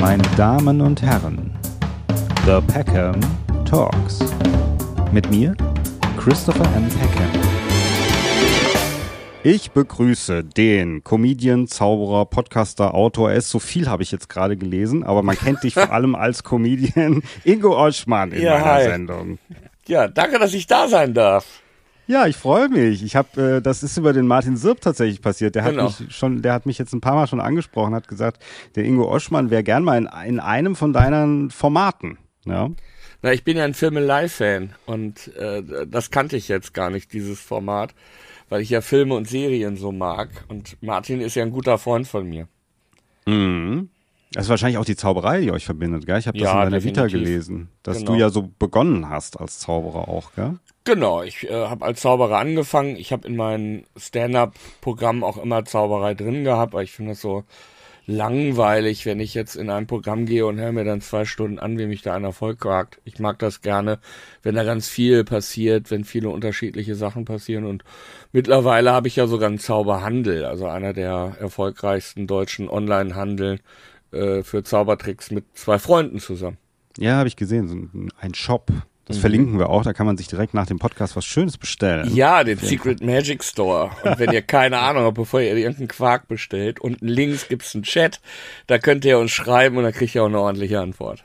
meine Damen und Herren, The Peckham Talks. Mit mir, Christopher M. Peckham. Ich begrüße den Comedian, Zauberer, Podcaster, Autor. Er ist so viel, habe ich jetzt gerade gelesen, aber man kennt dich vor allem als Comedian Ingo Oschmann in Ja, meiner hi. Sendung. Ja, danke, dass ich da sein darf. Ja, ich freue mich. Ich habe, äh, das ist über den Martin Sirp tatsächlich passiert. Der hat Genau. mich schon, der hat mich jetzt ein paar Mal schon angesprochen, hat gesagt, der Ingo Oschmann wäre gern mal in, in einem von deinen Formaten. Ja. Na, ich bin ja ein Filme-Live-Fan und äh, das kannte ich jetzt gar nicht, dieses Format, weil ich ja Filme und Serien so mag. Und Martin ist ja ein guter Freund von mir. Mhm. Das ist wahrscheinlich auch die Zauberei, die euch verbindet, gell? Ich habe das Ja, in deiner Vita definitiv. gelesen, dass Genau. du ja so begonnen hast als Zauberer auch, gell? Genau, ich äh, habe als Zauberer angefangen. Ich habe in meinem Stand-up-Programm auch immer Zauberei drin gehabt, aber ich finde das so langweilig, wenn ich jetzt in ein Programm gehe und höre mir dann zwei Stunden an, wie mich da einer vollquakt. Ich mag das gerne, wenn da ganz viel passiert, wenn viele unterschiedliche Sachen passieren und mittlerweile habe ich ja sogar einen Zauberhandel, also einer der erfolgreichsten deutschen Online-Handel äh, für Zaubertricks mit zwei Freunden zusammen. Ja, habe ich gesehen, so ein, ein Shop. Das Mhm. verlinken wir auch, da kann man sich direkt nach dem Podcast was Schönes bestellen. Ja, den Secret Magic Store. Und wenn ihr keine Ahnung habt, bevor ihr irgendeinen Quark bestellt, unten links gibt's einen Chat, da könnt ihr uns schreiben und dann kriegt ihr auch eine ordentliche Antwort.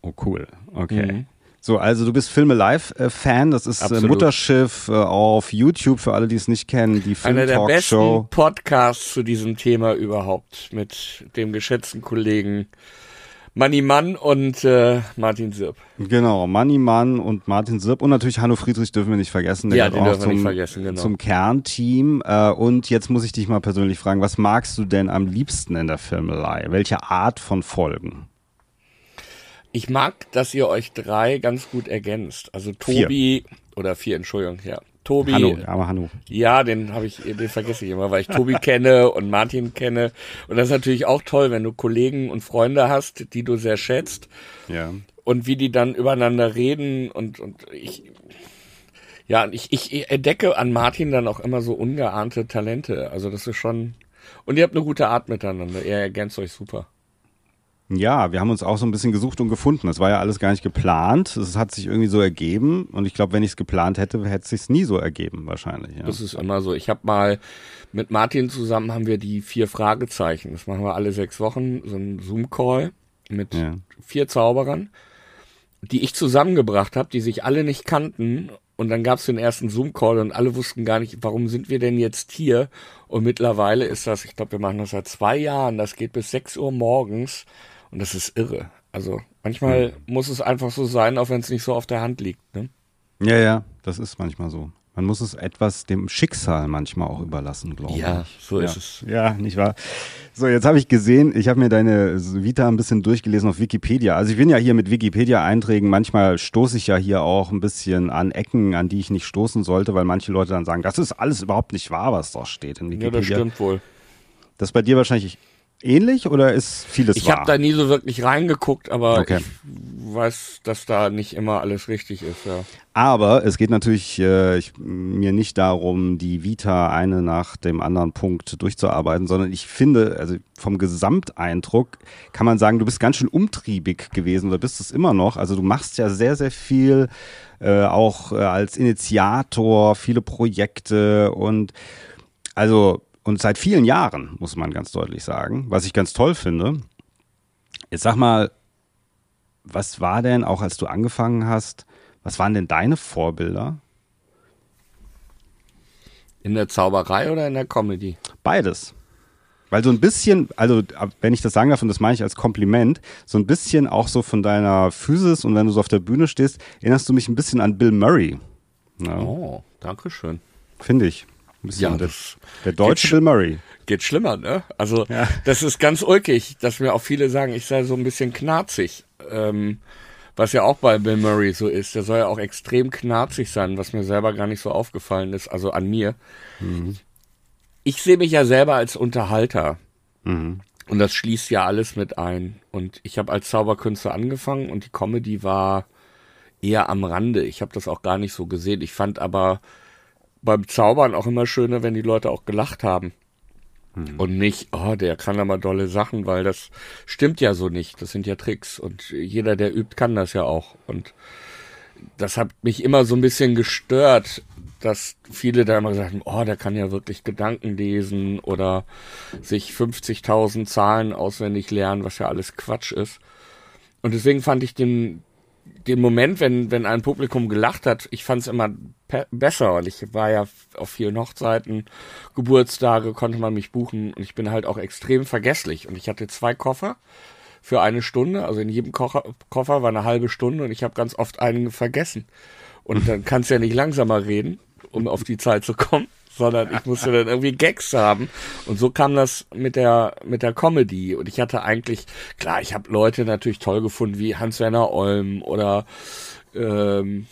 Oh, cool. Okay. Mhm. So, also du bist Filme Live-Fan, das ist äh, Absolut. Mutterschiff äh, auf YouTube, für alle, die es nicht kennen, die Einer der besten Film-Talkshow. Podcasts zu diesem Thema überhaupt mit dem geschätzten Kollegen Manni Mann und äh, Martin Sirp. Genau, Manni Mann und Martin Sirp und natürlich Hanno Friedrich dürfen wir nicht vergessen. Der Ja, den auch dürfen wir nicht zum, vergessen, genau. Zum Kernteam. Äh, und jetzt muss ich dich mal persönlich fragen, was magst du denn am liebsten in der Filmelei? Welche Art von Folgen? Ich mag, dass ihr euch drei ganz gut ergänzt. Also Tobi, oder vier, Entschuldigung, ja. Tobi, Hanno, aber Hanno. Ja, den habe ich, den vergesse ich immer, weil ich Tobi kenne und Martin kenne. Und das ist natürlich auch toll, wenn du Kollegen und Freunde hast, die du sehr schätzt Ja. und wie die dann übereinander reden und, und ich, ja, ich, ich entdecke an Martin dann auch immer so ungeahnte Talente. Also das ist schon, und ihr habt eine gute Art miteinander. Ihr ergänzt euch super. Ja, wir haben uns auch so ein bisschen gesucht und gefunden. Das war ja alles gar nicht geplant. Es hat sich irgendwie so ergeben. Und ich glaube, wenn ich es geplant hätte, hätte es sich nie so ergeben, wahrscheinlich. Ja. Das ist immer so. Ich habe mal mit Martin zusammen haben wir die vier Fragezeichen. Das machen wir alle sechs Wochen, so ein Zoom-Call mit Ja. vier Zauberern, die ich zusammengebracht habe, die sich alle nicht kannten. Und dann gab es den ersten Zoom-Call und alle wussten gar nicht, warum sind wir denn jetzt hier? Und mittlerweile ist das, ich glaube, wir machen das seit zwei Jahren, das geht bis 6 Uhr morgens und das ist irre. Also manchmal muss es einfach so sein, auch wenn es nicht so auf der Hand liegt. Ne? ja, ja, das ist manchmal so. Man muss es etwas dem Schicksal manchmal auch überlassen, glaube Ja, ich. so ja. ist es. Ja, nicht wahr? So, jetzt habe ich gesehen, ich habe mir deine Vita ein bisschen durchgelesen auf Wikipedia. Also ich bin ja hier mit Wikipedia-Einträgen, manchmal stoße ich ja hier auch ein bisschen an Ecken, an die ich nicht stoßen sollte, weil manche Leute dann sagen, das ist alles überhaupt nicht wahr, was da steht in Ja, Wikipedia. das stimmt wohl. Das ist bei dir wahrscheinlich ähnlich oder ist vieles Ich wahr? habe da nie so wirklich reingeguckt, aber Okay. ich weiß, dass da nicht immer alles richtig ist. Ja. Aber es geht natürlich äh, ich, mir nicht darum, die Vita eine nach dem anderen Punkt durchzuarbeiten, sondern ich finde, also vom Gesamteindruck kann man sagen, du bist ganz schön umtriebig gewesen oder bist es immer noch. Also du machst ja sehr, sehr viel, äh, auch äh, als Initiator, viele Projekte und also und seit vielen Jahren, muss man ganz deutlich sagen, was ich ganz toll finde. Jetzt sag mal, was war denn, auch als du angefangen hast, was waren denn deine Vorbilder? In der Zauberei oder in der Comedy? Beides. Weil so ein bisschen, also wenn ich das sagen darf, und das meine ich als Kompliment, so ein bisschen auch so von deiner Physis und wenn du so auf der Bühne stehst, erinnerst du mich ein bisschen an Bill Murray. Ja, Oh, danke schön. Finde ich. Ja, das der deutsche geht Bill Murray. geht schlimmer, ne? Also Ja. das ist ganz ulkig, dass mir auch viele sagen, ich sei so ein bisschen knarzig. Ähm, was ja auch bei Bill Murray so ist. Der soll ja auch extrem knarzig sein, was mir selber gar nicht so aufgefallen ist, also an mir. Ich sehe mich ja selber als Unterhalter. Mhm. Und das schließt ja alles mit ein. Und ich habe als Zauberkünstler angefangen und die Comedy war eher am Rande. Ich habe das auch gar nicht so gesehen. Ich fand aber beim Zaubern auch immer schöner, wenn die Leute auch gelacht haben. Hm. Und nicht, oh, der kann aber dolle Sachen, weil das stimmt ja so nicht. Das sind ja Tricks. Und jeder, der übt, kann das ja auch. Und das hat mich immer so ein bisschen gestört, dass viele da immer gesagt haben, oh, der kann ja wirklich Gedanken lesen oder sich 50.000 Zahlen auswendig lernen, was ja alles Quatsch ist. Und deswegen fand ich den, den Moment, wenn, wenn ein Publikum gelacht hat, ich fand es immer besser. Und ich war ja auf vielen Hochzeiten, Geburtstage konnte man mich buchen und ich bin halt auch extrem vergesslich. Und ich hatte zwei Koffer für eine Stunde, also in jedem Koffer, Koffer war eine halbe Stunde und ich habe ganz oft einen vergessen. Und dann kannst du ja nicht langsamer reden um auf die Zeit zu kommen, sondern ich musste dann irgendwie Gags haben. Und so kam das mit der, mit der Comedy. Und ich hatte eigentlich, klar, ich habe Leute natürlich toll gefunden wie Hans-Werner Olm oder ähm,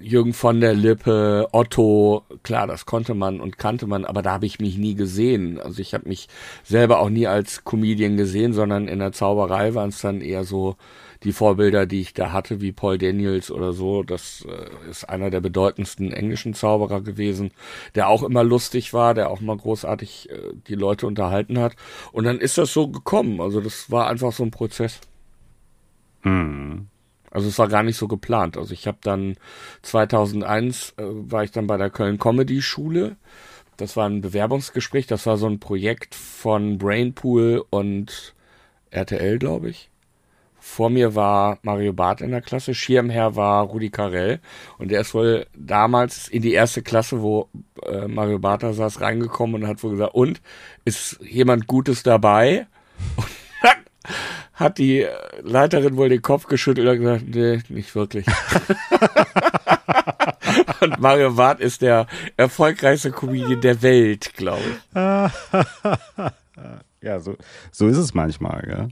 Jürgen von der Lippe, Otto, klar, das konnte man und kannte man, aber da habe ich mich nie gesehen. Also ich habe mich selber auch nie als Comedian gesehen, sondern in der Zauberei waren es dann eher so die Vorbilder, die ich da hatte, wie Paul Daniels oder so, das äh, ist einer der bedeutendsten englischen Zauberer gewesen, der auch immer lustig war, der auch mal großartig äh, die Leute unterhalten hat. Und dann ist das so gekommen. Also das war einfach so ein Prozess. Hm. Also es war gar nicht so geplant. Also ich habe dann 2001 äh, war ich dann bei der Köln Comedy Schule. Das war ein Bewerbungsgespräch. Das war so ein Projekt von Brainpool und RTL, glaube ich. Vor mir war Mario Barth in der Klasse, Schirmherr war Rudi Carell und der ist wohl damals in die erste Klasse, wo äh, Mario Barth da saß, reingekommen und hat wohl gesagt, und, ist jemand Gutes dabei? Und dann hat die Leiterin wohl den Kopf geschüttelt und gesagt, nee, nicht wirklich. und Mario Barth ist der erfolgreichste Comedian der Welt, glaube ich. ja, so, so ist es manchmal, ja.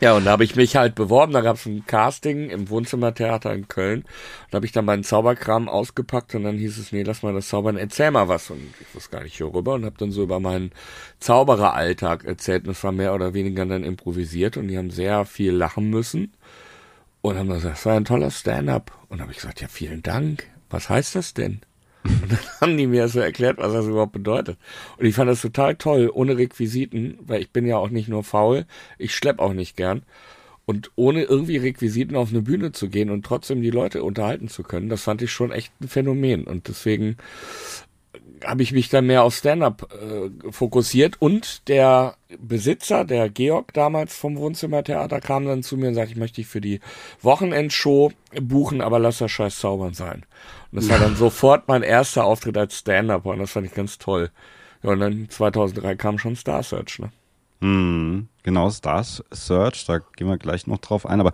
Ja, und da habe ich mich halt beworben. Da gab es ein Casting im Wohnzimmertheater in Köln. Da habe ich dann meinen Zauberkram ausgepackt und dann hieß es, nee, lass mal das Zaubern, erzähl mal was. Und ich wusste gar nicht worüber und habe dann so über meinen Zaubereralltag erzählt. Und es war mehr oder weniger dann improvisiert und die haben sehr viel lachen müssen. Und haben gesagt, das war ein toller Stand-up. Und habe ich gesagt, ja, vielen Dank. Was heißt das denn? Und dann haben die mir so erklärt, was das überhaupt bedeutet. Und ich fand das total toll, ohne Requisiten, weil ich bin ja auch nicht nur faul, ich schlepp auch nicht gern. Und ohne irgendwie Requisiten auf eine Bühne zu gehen und trotzdem die Leute unterhalten zu können, das fand ich schon echt ein Phänomen. Und deswegen habe ich mich dann mehr auf Stand-up äh, fokussiert und der Besitzer, der Georg damals vom Wohnzimmertheater, kam dann zu mir und sagte, ich möchte dich für die Wochenendshow buchen, aber lass das scheiß zaubern sein. Und das war dann sofort mein erster Auftritt als Stand-up und das fand ich ganz toll. Ja, und dann 2003 kam schon Star Search, ne? Hm, genau, Star Search, da gehen wir gleich noch drauf ein, aber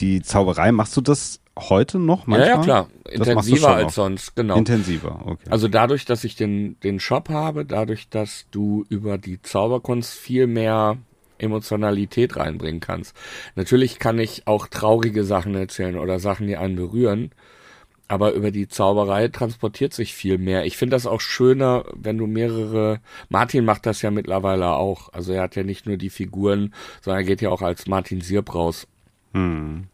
die Zauberei, machst du das heute noch manchmal? Ja, ja klar. Intensiver als noch. sonst, genau. Intensiver, okay. Also dadurch, dass ich den, den Shop habe, dadurch, dass du über die Zauberkunst viel mehr Emotionalität reinbringen kannst. Natürlich kann ich auch traurige Sachen erzählen oder Sachen, die einen berühren. Aber über die Zauberei transportiert sich viel mehr. Ich finde das auch schöner, wenn du mehrere. Martin macht das ja mittlerweile auch. Also er hat ja nicht nur die Figuren, sondern er geht ja auch als Martin Sierp raus. Hm.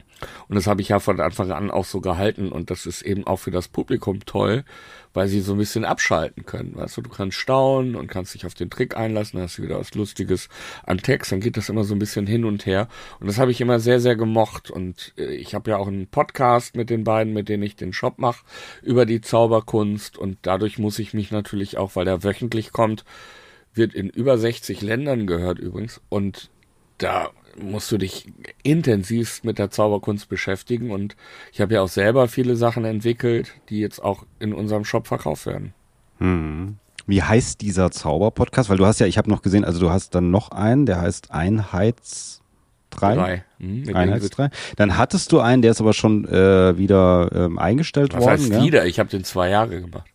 Und das habe ich ja von Anfang an auch so gehalten. Und das ist eben auch für das Publikum toll, weil sie so ein bisschen abschalten können. Weißt du, du kannst staunen und kannst dich auf den Trick einlassen, hast du wieder was Lustiges an Text, dann geht das immer so ein bisschen hin und her. Und das habe ich immer sehr, sehr gemocht. Und äh, ich habe ja auch einen Podcast mit den beiden, mit denen ich den Shop mache, über die Zauberkunst. Und dadurch muss ich mich natürlich auch, weil der wöchentlich kommt, wird in über 60 Ländern gehört übrigens. Und da musst du dich intensivst mit der Zauberkunst beschäftigen und ich habe ja auch selber viele Sachen entwickelt, die jetzt auch in unserem Shop verkauft werden. Hm. Wie heißt dieser Zauberpodcast? Weil du hast ja, ich habe noch gesehen, also du hast dann noch einen, der heißt Einheits drei. drei. Mhm, Einheitsdrei. Dann hattest du einen, der ist aber schon äh, wieder ähm, eingestellt Was worden. heißt ja? wieder? Ich habe den zwei Jahre gemacht.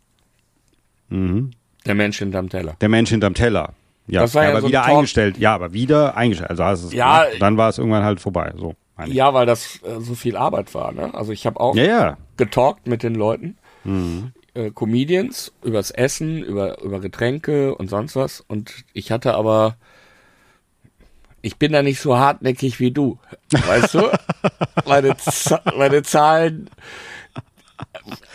Mhm. Der Mensch hinterm Teller. Der Mensch hinterm Teller. Ja, das war ja aber so wieder Talk eingestellt. Ja, aber wieder eingestellt. Also hast es Ja, dann war es irgendwann halt vorbei. So. Ja, weil das äh, so viel Arbeit war. Ne? Also ich habe auch ja, ja. getalkt mit den Leuten, Mhm. äh, Comedians, übers Essen, über, über Getränke und sonst was. Und ich hatte aber, ich bin da nicht so hartnäckig wie du, weißt du? meine, Z meine Zahlen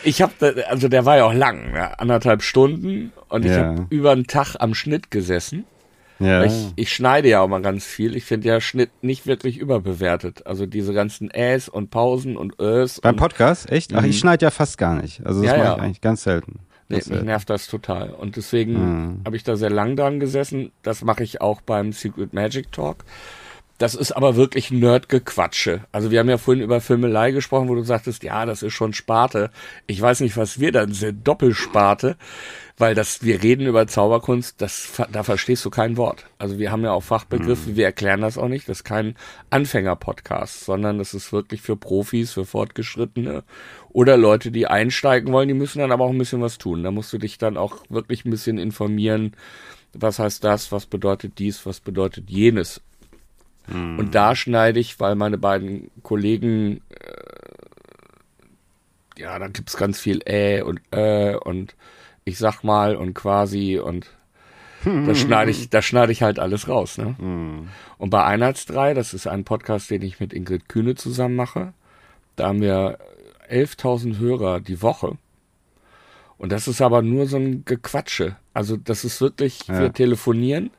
ich habe, also der war ja auch lang, ne? anderthalb Stunden und ich Ja. habe über einen Tag am Schnitt gesessen. Ja. Ich, ich schneide ja auch mal ganz viel. Ich finde ja Schnitt nicht wirklich überbewertet. Also diese ganzen Äs und Pausen und Ös. Beim Podcast? Echt? Ach, ich schneide ja fast gar nicht. Also das Ja, mache ja. ich eigentlich ganz selten. Nee, mich selten. nervt das total. Und deswegen Mhm. habe ich da sehr lang dran gesessen. Das mache ich auch beim Secret Magic Talk. Das ist aber wirklich Nerdgequatsche. Also wir haben ja vorhin über Filmelei gesprochen, wo du sagtest, ja, das ist schon Sparte. Ich weiß nicht, was wir dann sind, Doppelsparte, weil das, wir reden über Zauberkunst, das, da verstehst du kein Wort. Also wir haben ja auch Fachbegriffe, wir erklären das auch nicht. Das ist kein Anfänger-Podcast, sondern das ist wirklich für Profis, für Fortgeschrittene oder Leute, die einsteigen wollen, die müssen dann aber auch ein bisschen was tun. Da musst du dich dann auch wirklich ein bisschen informieren. Was heißt das? Was bedeutet dies? Was bedeutet jenes? Und da schneide ich, weil meine beiden Kollegen, äh, ja, da gibt's ganz viel äh und äh und ich sag mal und quasi und da schneide ich, da schneide ich halt alles raus, ne? Und bei Einheitsdrei, das ist ein Podcast, den ich mit Ingrid Kühne zusammen mache, da haben wir 11.000 Hörer die Woche. Und das ist aber nur so ein Gequatsche. Also das ist wirklich, Ja. wir telefonieren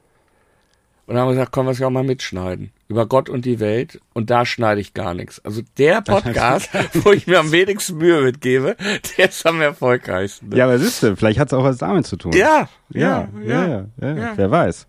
und dann haben wir gesagt, komm, wir auch mal mitschneiden. Über Gott und die Welt. Und da schneide ich gar nichts. Also der Podcast, wo ich mir am wenigsten Mühe mitgebe, der ist am erfolgreichsten. ne? Ja, aber siehst du, vielleicht hat es auch was damit zu tun. ja, Ja, ja, ja, ja, ja. wer weiß.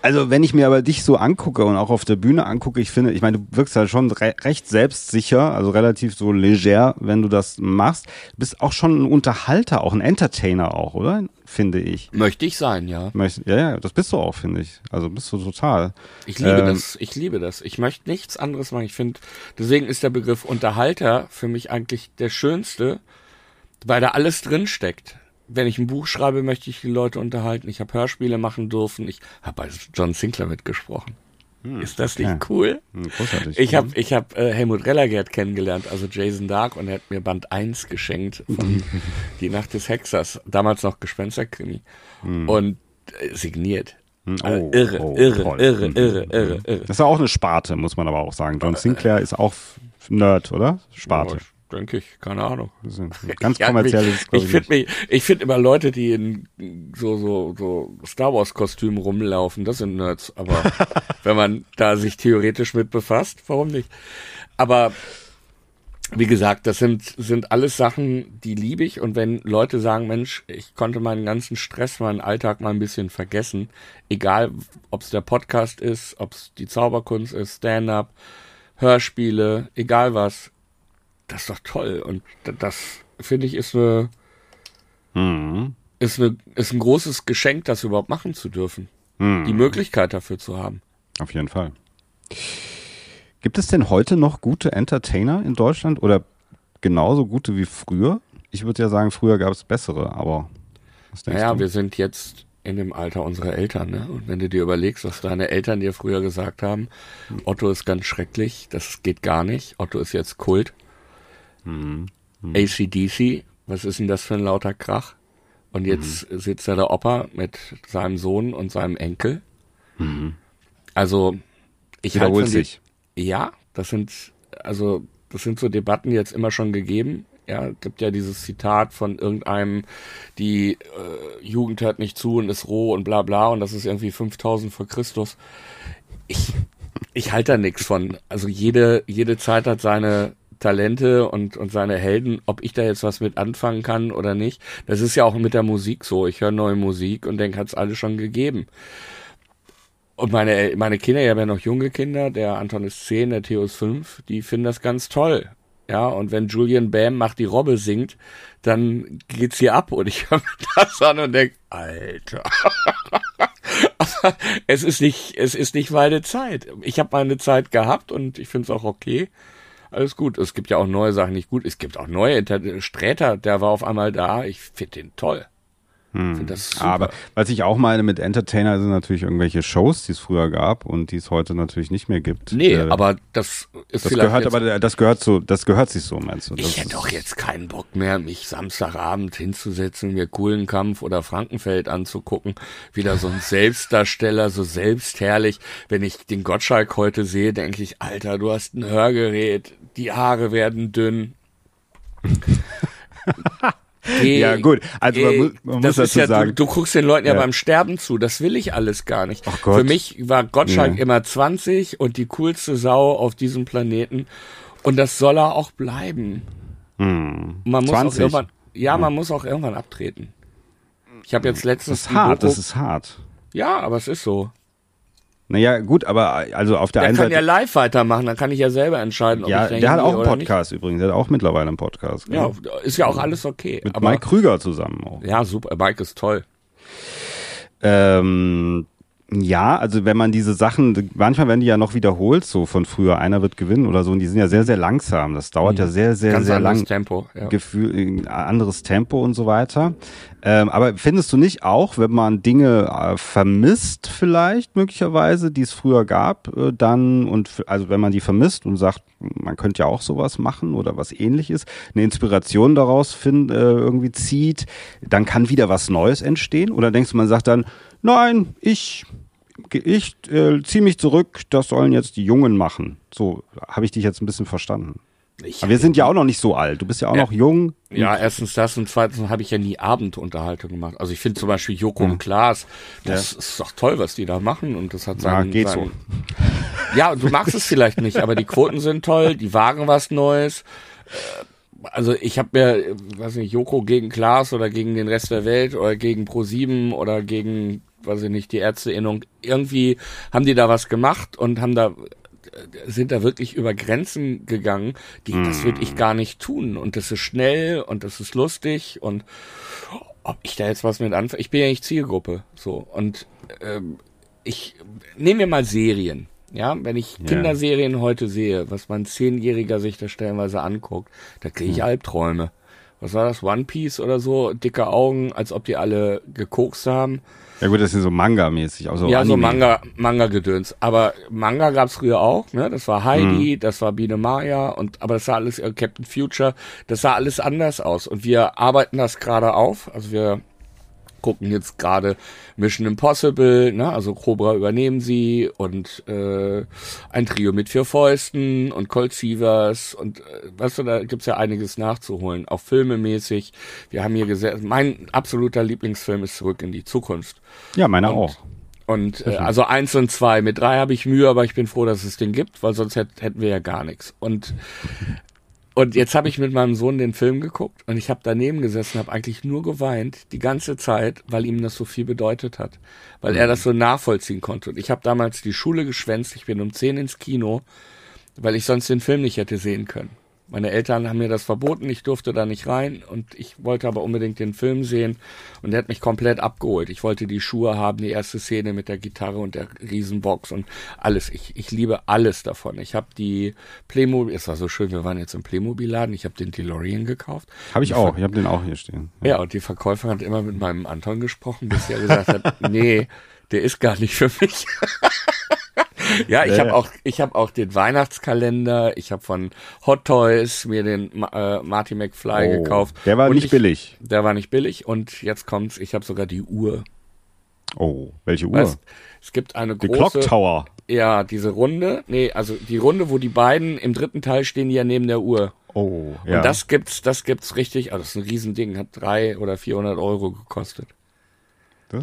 Also wenn ich mir aber dich so angucke und auch auf der Bühne angucke, ich finde, ich meine, du wirkst ja schon re recht selbstsicher, also relativ so leger, wenn du das machst. Du bist auch schon ein Unterhalter, auch ein Entertainer auch, oder? Finde ich. Möchte ich sein, ja. Möcht- Ja, ja, das bist du auch, finde ich. Also bist du total. Ich liebe Ähm, das. Ich liebe das. Ich möchte nichts anderes machen. Ich finde, deswegen ist der Begriff Unterhalter für mich eigentlich der schönste, weil da alles drin steckt. Wenn ich ein Buch schreibe, möchte ich die Leute unterhalten. Ich habe Hörspiele machen dürfen. Ich habe bei John Sinclair mitgesprochen. Ist das nicht ja. cool? Hm, Großartig. Ich habe ich hab, äh, Helmut Rellergert kennengelernt, also Jason Dark, und er hat mir Band 1 geschenkt von Die Nacht des Hexers, damals noch Gespensterkrimi. Und äh, signiert. Also Oh, irre, oh, irre, toll. irre, irre, mhm. irre, irre. Das ist ja auch eine Sparte, muss man aber auch sagen. John Sinclair ist auch Nerd, oder? Sparte. Denke ich, keine Ahnung. Das ist ein ganz kommerzielles, Ich finde ich finde immer Leute, die in so so so Star Wars Kostümen rumlaufen, das sind Nerds. Aber wenn man da sich theoretisch mit befasst, warum nicht? Aber wie gesagt, das sind sind alles Sachen, die liebe ich. Und wenn Leute sagen, Mensch, ich konnte meinen ganzen Stress, meinen Alltag mal ein bisschen vergessen, egal ob es der Podcast ist, ob es die Zauberkunst ist, Stand-up, Hörspiele, egal was, das ist doch toll. Und das, finde ich, ist eine, Mhm. ist eine, ist ein großes Geschenk, das überhaupt machen zu dürfen. Mhm. Die Möglichkeit dafür zu haben. Auf jeden Fall. Gibt es denn heute noch gute Entertainer in Deutschland oder genauso gute wie früher? Ich würde ja sagen, früher gab es bessere, aber was denkst Naja, du? wir sind jetzt in dem Alter unserer Eltern, ne? Und wenn du dir überlegst, was deine Eltern dir früher gesagt haben, Otto ist ganz schrecklich, das geht gar nicht. Otto ist jetzt Kult. Mhm. ACDC, was ist denn das für ein lauter Krach? Und jetzt Mhm. sitzt da der Opa mit seinem Sohn und seinem Enkel. Also, ich Mhm. Wiederholt von dir- sich. Ja, das sind, also, das sind so Debatten, die jetzt immer schon gegeben. Ja, gibt ja dieses Zitat von irgendeinem, die äh, Jugend hört nicht zu und ist roh und bla bla und das ist irgendwie 5000 vor Christus. Ich, ich halte da nichts von. Also jede, jede Zeit hat seine Talente und, und seine Helden. Ob ich da jetzt was mit anfangen kann oder nicht, das ist ja auch mit der Musik so. Ich höre neue Musik und denke, hat's alles schon gegeben. Und meine, meine Kinder, ich habe ja noch junge Kinder, der Anton ist 10, der Theo ist 5, die finden das ganz toll. Ja, und wenn Julian Bam macht die Robbe singt, dann geht's hier ab und ich höre mir das an und denk, Alter. Aber es ist nicht, es ist nicht meine Zeit. Ich habe meine Zeit gehabt und ich finde es auch okay. Alles gut. Es gibt ja auch neue Sachen nicht gut. Es gibt auch neue. Sträter, der war auf einmal da. Ich finde den toll. Super. Aber was ich auch meine mit Entertainer sind natürlich irgendwelche Shows, die es früher gab und die es heute natürlich nicht mehr gibt. nee, Äh, aber das ist das gehört aber das gehört so, das gehört sich so, meinst du? Das Ich hätte doch jetzt keinen Bock mehr, mich Samstagabend hinzusetzen, mir coolen Kampf oder Frankenfeld anzugucken. Wieder so ein Selbstdarsteller, so selbstherrlich. Wenn ich den Gottschalk heute sehe, denke ich, Alter, du hast ein Hörgerät, die Haare werden dünn. Geh, ja, gut. Also man, geh. muss- man das muss ist dazu ja, sagen. du, du guckst den Leuten ja. Ja. beim Sterben zu. Das will ich alles gar nicht. Ach Gott. Für mich war Gottschalk Ja. immer 20 und die coolste Sau auf diesem Planeten. Und das soll er auch bleiben. hm, Man muss 20. auch irgendwann, ja, man muss auch irgendwann abtreten. Ich habe jetzt das letztens ist die hart, Doku- das ist hart. ja, aber es ist so. Naja, gut, aber also auf der Der einen kann Seite. ja live weitermachen, dann kann ich ja selber entscheiden, ob ja, ich der hat auch einen. Podcast übrigens. Der hat auch mittlerweile einen Podcast. Ja, gell? ist ja auch alles okay. Mit Mike Krüger zusammen auch. ja, super. Mike ist toll. Ähm, ja, also wenn man diese Sachen, manchmal werden die ja noch wiederholt, so von früher, einer wird gewinnen oder so, und die sind ja sehr, sehr langsam. Das dauert ja sehr, sehr, Mhm. Ganz sehr lang. Tempo. Ja. Gefühl, ein anderes Tempo und so weiter. Ähm, aber findest du nicht auch, wenn man Dinge äh, vermisst vielleicht möglicherweise, die es früher gab, äh, dann und also wenn man die vermisst und sagt, man könnte ja auch sowas machen oder was ähnliches, eine Inspiration daraus find, äh, irgendwie zieht, dann kann wieder was Neues entstehen? Oder denkst du, man sagt dann, nein, ich ich äh, ziehe mich zurück, das sollen jetzt die Jungen machen. So habe ich dich jetzt ein bisschen verstanden. Ich, Aber wir sind ja auch noch nicht so alt. Du bist ja auch Ja. noch jung. ja, erstens das und zweitens habe ich ja nie Abendunterhaltung gemacht. Also ich finde zum Beispiel Joko und Klaas, das ist doch toll, was die da machen und das hat Ja, seinen, geht seinen Ja, du magst es vielleicht nicht, aber die Quoten sind toll, die wagen was Neues. Äh, Also ich habe mir, äh, weiß nicht, Joko gegen Klaas oder gegen den Rest der Welt oder gegen Pro7 oder gegen, weiß ich nicht, die Ärzteinnung. Irgendwie haben die da was gemacht und haben da sind da wirklich über Grenzen gegangen, die das würde ich gar nicht tun und das ist schnell und das ist lustig und ob ich da jetzt was mit anfange, ich bin ja nicht Zielgruppe, so und ähm, ich nehme mir mal Serien. Ja, wenn ich Ja. Kinderserien heute sehe, was mein Zehnjähriger sich da stellenweise anguckt, da kriege ich Albträume. Was war das? One Piece oder so? Dicke Augen, als ob die alle gekokst haben. Ja gut, das ist so Manga-mäßig. Also ja, so Anime. Manga, Manga-Gedöns. Aber Manga gab's früher auch, ne? Das war Heidi, das war Biene Maya und aber das sah alles, äh, Captain Future, das sah alles anders aus. Und wir arbeiten das gerade auf. Also wir gucken jetzt gerade Mission Impossible, ne? Also Cobra übernehmen sie und äh, ein Trio mit vier Fäusten und Colt Sievers und äh, weißt du, da gibt's ja einiges nachzuholen, auch filmemäßig. Wir haben hier gesetzt, mein absoluter Lieblingsfilm ist Zurück in die Zukunft. Ja, meine Und- auch. Und äh, also eins und zwei. Mit drei habe ich Mühe, aber ich bin froh, dass es den gibt, weil sonst hätt, hätten wir ja gar nichts. Und und jetzt habe ich mit meinem Sohn den Film geguckt und ich habe daneben gesessen, habe eigentlich nur geweint die ganze Zeit, weil ihm das so viel bedeutet hat, weil er das so nachvollziehen konnte. Und ich habe damals die Schule geschwänzt. Ich bin um zehn ins Kino, weil ich sonst den Film nicht hätte sehen können. Meine Eltern haben mir das verboten, ich durfte da nicht rein und ich wollte aber unbedingt den Film sehen und der hat mich komplett abgeholt. Ich wollte die Schuhe haben, die erste Szene mit der Gitarre und der Riesenbox und alles. Ich, ich liebe alles davon. Ich habe die Playmobil, es war so schön, wir waren jetzt im Playmobil-Laden, ich habe den DeLorean gekauft. Habe ich auch. Ich habe den auch hier stehen. ja, und die Verkäuferin hat immer mit meinem Anton gesprochen, bis er gesagt hat, nee, der ist gar nicht für mich. ja, ich habe auch, ich habe auch den Weihnachtskalender, ich habe von Hot Toys mir den äh, Marty McFly Oh, gekauft. Der war Und nicht ich, billig. Der war nicht billig und jetzt kommt's, ich habe sogar die Uhr. Oh, welche Uhr? Weißt, es gibt eine The Clock große, Tower. ja, diese Runde, nee, also die Runde, wo die beiden im dritten Teil stehen, die ja neben der Uhr. Oh, ja. Und das gibt's, das gibt's richtig, also das ist ein Riesending, hat drei oder 400 Euro gekostet.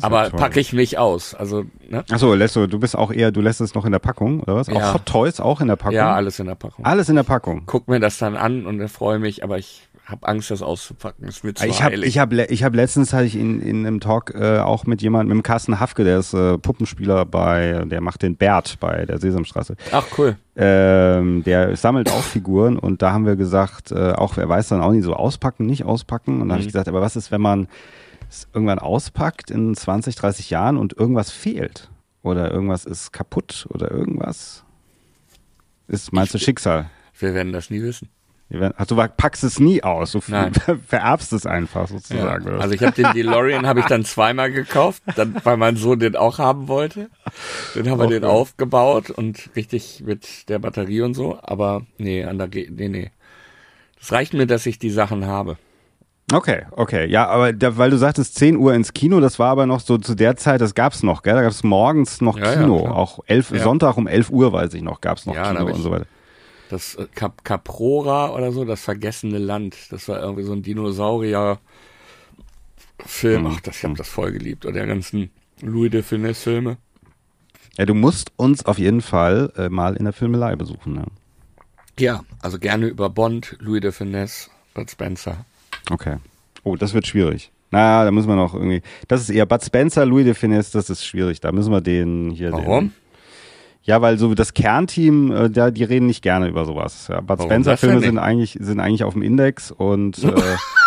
Aber toll. packe ich nicht aus. Also, ne? Achso, lässt du, du bist auch eher, du lässt es noch in der Packung, oder was? Ja. Auch Hot Toys auch in der Packung? Ja, alles in der Packung. Alles in der Packung. Guck mir das dann an und freue mich, aber ich habe Angst, das auszupacken. Das wird zu Ich habe ich hab, ich hab letztens hatte ich in, in einem Talk äh, auch mit jemandem, mit dem Carsten Hafke, der ist äh, Puppenspieler bei, der macht den Bert bei der Sesamstraße. Ach, cool. Ähm, der sammelt auch Figuren und da haben wir gesagt, äh, auch er weiß dann auch nicht so auspacken, nicht auspacken. Und da habe ich gesagt, aber was ist, wenn man es irgendwann auspackt in 20, 30 Jahren und irgendwas fehlt? Oder irgendwas ist kaputt oder irgendwas? Ist, meinst du, Schicksal? Wir werden das nie wissen. Werden- Ach, du packst es nie aus, du Nein. vererbst es einfach sozusagen. oder? Also ich habe den DeLorean habe ich dann zweimal gekauft, dann, weil mein Sohn den auch haben wollte. Dann haben wir den aufgebaut und richtig mit der Batterie und so. Aber nee, an der Ge nee, nee. Das reicht mir, dass ich die Sachen habe. Okay, okay. Ja, aber da, weil du sagtest 10 Uhr ins Kino, das war aber noch so zu der Zeit, das gab's noch, gell? Da gab's morgens noch Ja, ja, Kino. klar. auch elf, Ja. Sonntag um 11 Uhr, weiß ich noch, gab's noch Ja, da Kino und so weiter. Das äh, Cap Caprora oder so, das vergessene Land. Das war irgendwie so ein Dinosaurier. Film, Mhm. ach, das, ich habe das voll geliebt. Oder der ganzen Louis de Funès Filme. Ja, du musst uns auf jeden Fall äh, mal in der Filmelei besuchen. Ne? Ja, also gerne über Bond, Louis de Funès, Bud Spencer. Okay. Oh, das wird schwierig. Na, da müssen wir noch irgendwie. Das ist eher Bud Spencer, Louis de Finesse, das ist schwierig. Da müssen wir den hier. Warum? Den, ja, weil so das Kernteam, äh, da, die reden nicht gerne über sowas. Ja, Bud Warum Spencer das denn Filme nicht? sind eigentlich, sind eigentlich auf dem Index und äh,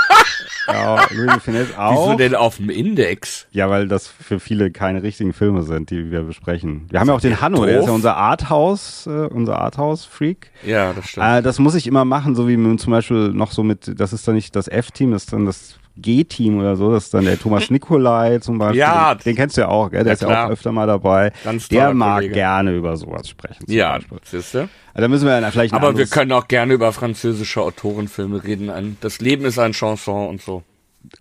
ja, Louis Finesse auch. Wieso denn auf dem Index? Ja, weil das für viele keine richtigen Filme sind, die wir besprechen. Wir haben ja auch den Hanno, der doof? ist ja unser Arthouse, äh, unser Arthouse-Freak. Ja, das stimmt. Äh, das muss ich immer machen, so wie zum Beispiel noch so mit, das ist dann nicht das F-Team, das ist dann das G-Team oder so, das ist dann der Thomas Nikolai zum Beispiel. Ja. den, den kennst du ja auch, gell? der Ja, ist ja auch öfter mal dabei. Ganz der mag Kollege. gerne über sowas sprechen. ja, Beispiel. siehste. Also da müssen wir dann vielleicht Aber wir können auch gerne über französische Autorenfilme reden. Ein, das Leben ist ein Chanson und so.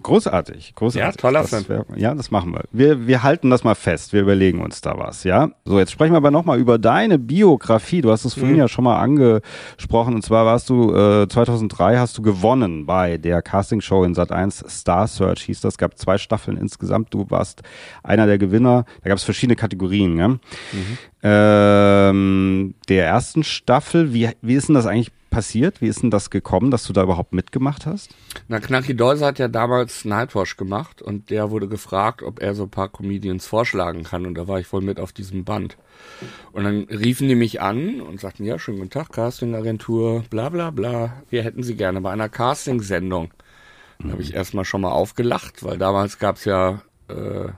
Großartig, großartig. Ja, toller das Film. wär- ja, das machen wir. wir. Wir halten das mal fest, wir überlegen uns da was, ja. So, jetzt sprechen wir aber nochmal über deine Biografie. Du hast es Mhm. vorhin ja schon mal angesprochen und zwar warst du, äh, 2003 hast du gewonnen bei der Castingshow in Sat1, Star Search hieß das, gab zwei Staffeln insgesamt. Du warst einer der Gewinner, da gab es verschiedene Kategorien, ja. Mhm. Ähm, der ersten Staffel, wie, wie ist denn das eigentlich passiert? Wie ist denn das gekommen, dass du da überhaupt mitgemacht hast? Na, Knacki Deuser hat ja damals Nightwash gemacht und der wurde gefragt, ob er so ein paar Comedians vorschlagen kann und da war ich voll mit auf diesem Band. Und dann riefen die mich an und sagten, ja, schönen guten Tag, Castingagentur, bla bla bla, wir hätten sie gerne bei einer Castingsendung. Da habe ich erstmal schon mal aufgelacht, weil damals gab's ja äh,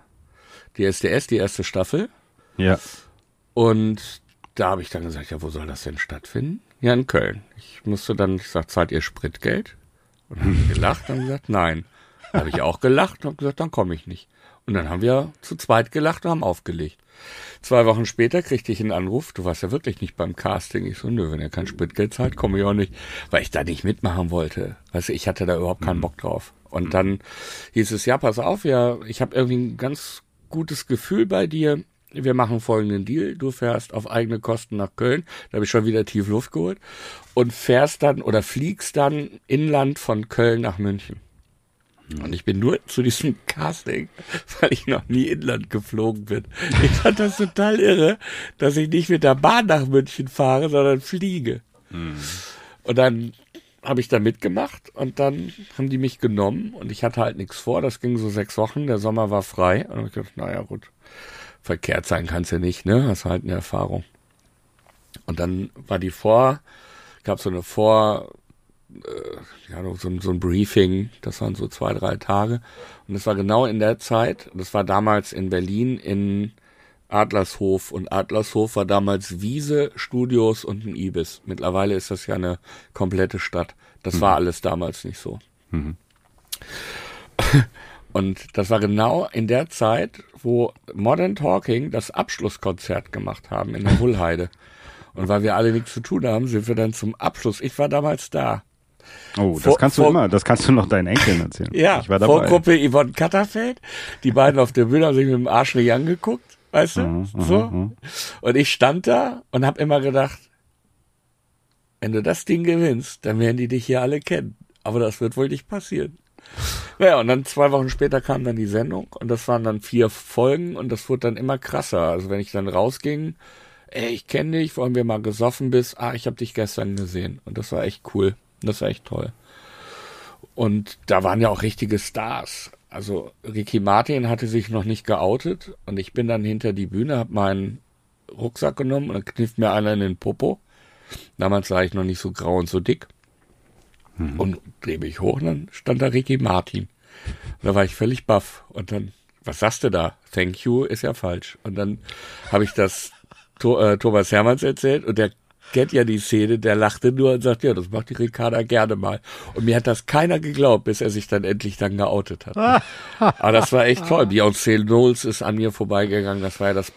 die SDS, die erste Staffel. Ja. Und da habe ich dann gesagt, ja, wo soll das denn stattfinden? Ja, in Köln. Ich musste dann, ich sag, zahlt ihr Spritgeld? Und haben gelacht und gesagt, nein. Habe ich auch gelacht und hab gesagt, dann komme ich nicht. Und dann haben wir zu zweit gelacht und haben aufgelegt. Zwei Wochen später kriegte ich einen Anruf, du warst ja wirklich nicht beim Casting. Ich so, nö, wenn ihr kein Spritgeld zahlt, komme ich auch nicht. Weil ich da nicht mitmachen wollte. Weißt du, ich hatte da überhaupt keinen Bock drauf. Und dann hieß es, ja, pass auf, ja, ich habe irgendwie ein ganz gutes Gefühl bei dir. Wir machen folgenden Deal. Du fährst auf eigene Kosten nach Köln. Da habe ich schon wieder tief Luft geholt. Und fährst dann oder fliegst dann inland von Köln nach München. Und ich bin nur zu diesem Casting, weil ich noch nie inland geflogen bin. Ich fand das total irre, dass ich nicht mit der Bahn nach München fahre, sondern fliege. Und dann habe ich da mitgemacht und dann haben die mich genommen und ich hatte halt nichts vor. Das ging so sechs Wochen, der Sommer war frei. Und ich gedacht, naja gut, verkehrt sein kannst du nicht, ne? Hast halt eine Erfahrung. Und dann war die vor, gab so eine Vor, äh, ja, so, ein- so ein Briefing, das waren so zwei, drei Tage. Und das war genau in der Zeit, das war damals in Berlin in Adlershof und Adlershof war damals Wiese, Studios und ein Ibis. Mittlerweile ist das ja eine komplette Stadt. Das war alles damals nicht so. Und das war genau in der Zeit, wo Modern Talking das Abschlusskonzert gemacht haben in der Hullheide. Und weil wir alle nichts zu tun haben, sind wir dann zum Abschluss. Ich war damals da. Oh, das Vor- kannst du vor- immer, das kannst du noch deinen Enkeln erzählen. Ja, ich war dabei. Vorgruppe Yvonne Katterfeld. Die beiden auf der Bühne haben sich mit dem Arsch nicht angeguckt, weißt du? Mhm, so. Und ich stand da und habe immer gedacht, wenn du das Ding gewinnst, dann werden die dich hier alle kennen. Aber das wird wohl nicht passieren. Naja, und dann zwei Wochen später kam dann die Sendung und das waren dann vier Folgen und das wurde dann immer krasser. Also wenn ich dann rausging, ey, ich kenne dich, wollen wir mal gesoffen bist, ah, ich habe dich gestern gesehen. Und das war echt cool. Das war echt toll. Und da waren ja auch richtige Stars. Also Ricky Martin hatte sich noch nicht geoutet und ich bin dann hinter die Bühne, habe meinen Rucksack genommen und dann kniff mir einer in den Popo. Damals war ich noch nicht so grau und so dick. Und dreh mich hoch und dann stand da Ricky Martin. Und da war ich völlig baff. Und dann, was sagst du da? Thank you ist ja falsch. Und dann habe ich das to äh, Thomas Hermanns erzählt und der kennt ja die Szene, der lachte nur und sagt, ja, das macht die Ricarda gerne mal. Und mir hat das keiner geglaubt, bis er sich dann endlich dann geoutet hat. Aber das war echt toll. Beyoncé Knowles ist an mir vorbeigegangen. Das war ja das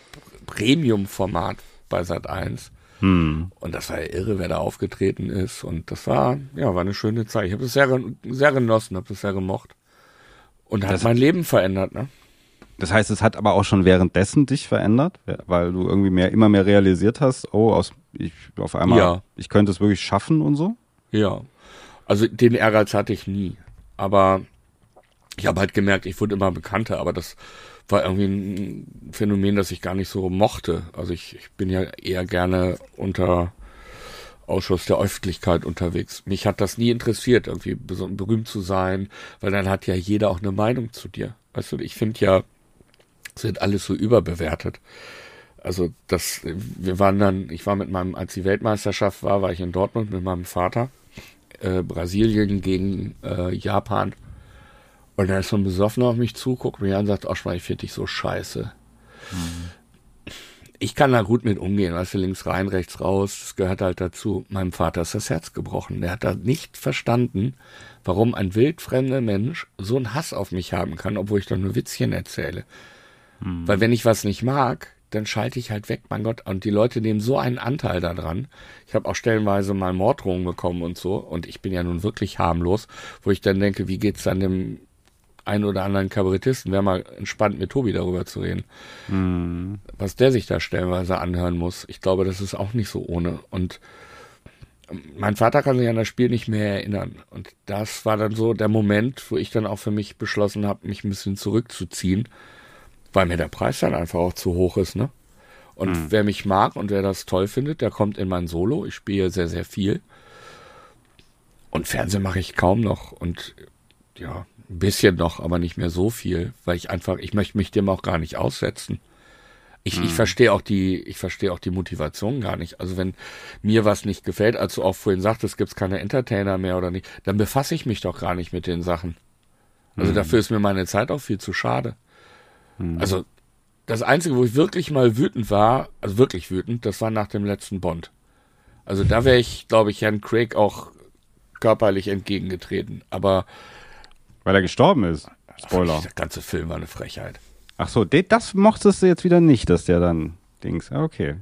Premium-Format bei Sat 1. Hm. Und das war ja irre, wer da aufgetreten ist. Und das war, ja, war eine schöne Zeit. Ich habe es sehr, sehr genossen, habe es sehr gemocht. Und hat Das- mein Leben verändert, ne? Das heißt, es hat aber auch schon währenddessen dich verändert, weil du irgendwie mehr, immer mehr realisiert hast, oh, aus Ich auf einmal, Ja. ich könnte es wirklich schaffen und so. Ja. Also den Ehrgeiz hatte ich nie. Aber ich habe halt gemerkt, ich wurde immer bekannter, aber das war irgendwie ein Phänomen, das ich gar nicht so mochte. Also ich, ich bin ja eher gerne unter Ausschuss der Öffentlichkeit unterwegs. Mich hat das nie interessiert, irgendwie berühmt zu sein, weil dann hat ja jeder auch eine Meinung zu dir. Weißt du, ich finde ja, es wird alles so überbewertet. Also das, wir waren dann, ich war mit meinem, als die Weltmeisterschaft war, war ich in Dortmund mit meinem Vater, äh, Brasilien gegen äh, Japan. Und da ist so ein Besoffener auf mich zu, guckt mir an und sagt, Oschmann, ich finde dich so scheiße. Ich kann da gut mit umgehen, weißt du, links rein, rechts raus, das gehört halt dazu. Meinem Vater ist das Herz gebrochen. Der hat da nicht verstanden, warum ein wildfremder Mensch so einen Hass auf mich haben kann, obwohl ich doch nur Witzchen erzähle. Weil wenn ich was nicht mag, dann schalte ich halt weg, mein Gott. Und die Leute nehmen so einen Anteil daran. Ich habe auch stellenweise mal Morddrohungen bekommen und so. Und ich bin ja nun wirklich harmlos, wo ich dann denke, wie geht's dann dem einen oder anderen Kabarettisten? Wäre mal entspannt, mit Tobi darüber zu reden. Was der sich da stellenweise anhören muss. Ich glaube, das ist auch nicht so ohne. Und mein Vater kann sich an das Spiel nicht mehr erinnern. Und das war dann so der Moment, wo ich dann auch für mich beschlossen habe, mich ein bisschen zurückzuziehen, weil mir der Preis dann einfach auch zu hoch ist, ne? Und wer mich mag und wer das toll findet, der kommt in mein Solo. Ich spiele sehr, sehr viel. Und Fernsehen mache ich kaum noch. Und ja, ein bisschen noch, aber nicht mehr so viel, weil ich einfach, ich möchte mich dem auch gar nicht aussetzen. Ich, ich verstehe auch die, ich verstehe auch die Motivation gar nicht. Also wenn mir was nicht gefällt, als du auch vorhin sagtest, gibt's keine Entertainer mehr oder nicht, dann befasse ich mich doch gar nicht mit den Sachen. Also dafür ist mir meine Zeit auch viel zu schade. Also das Einzige, wo ich wirklich mal wütend war, also wirklich wütend, das war nach dem letzten Bond. Also da wäre ich, glaube ich, Herrn Craig auch körperlich entgegengetreten. Aber Weil er gestorben ist. Spoiler. der ganze Film war eine Frechheit. Ach so, das mochtest du jetzt wieder nicht, dass der dann Dings. Ah, Okay.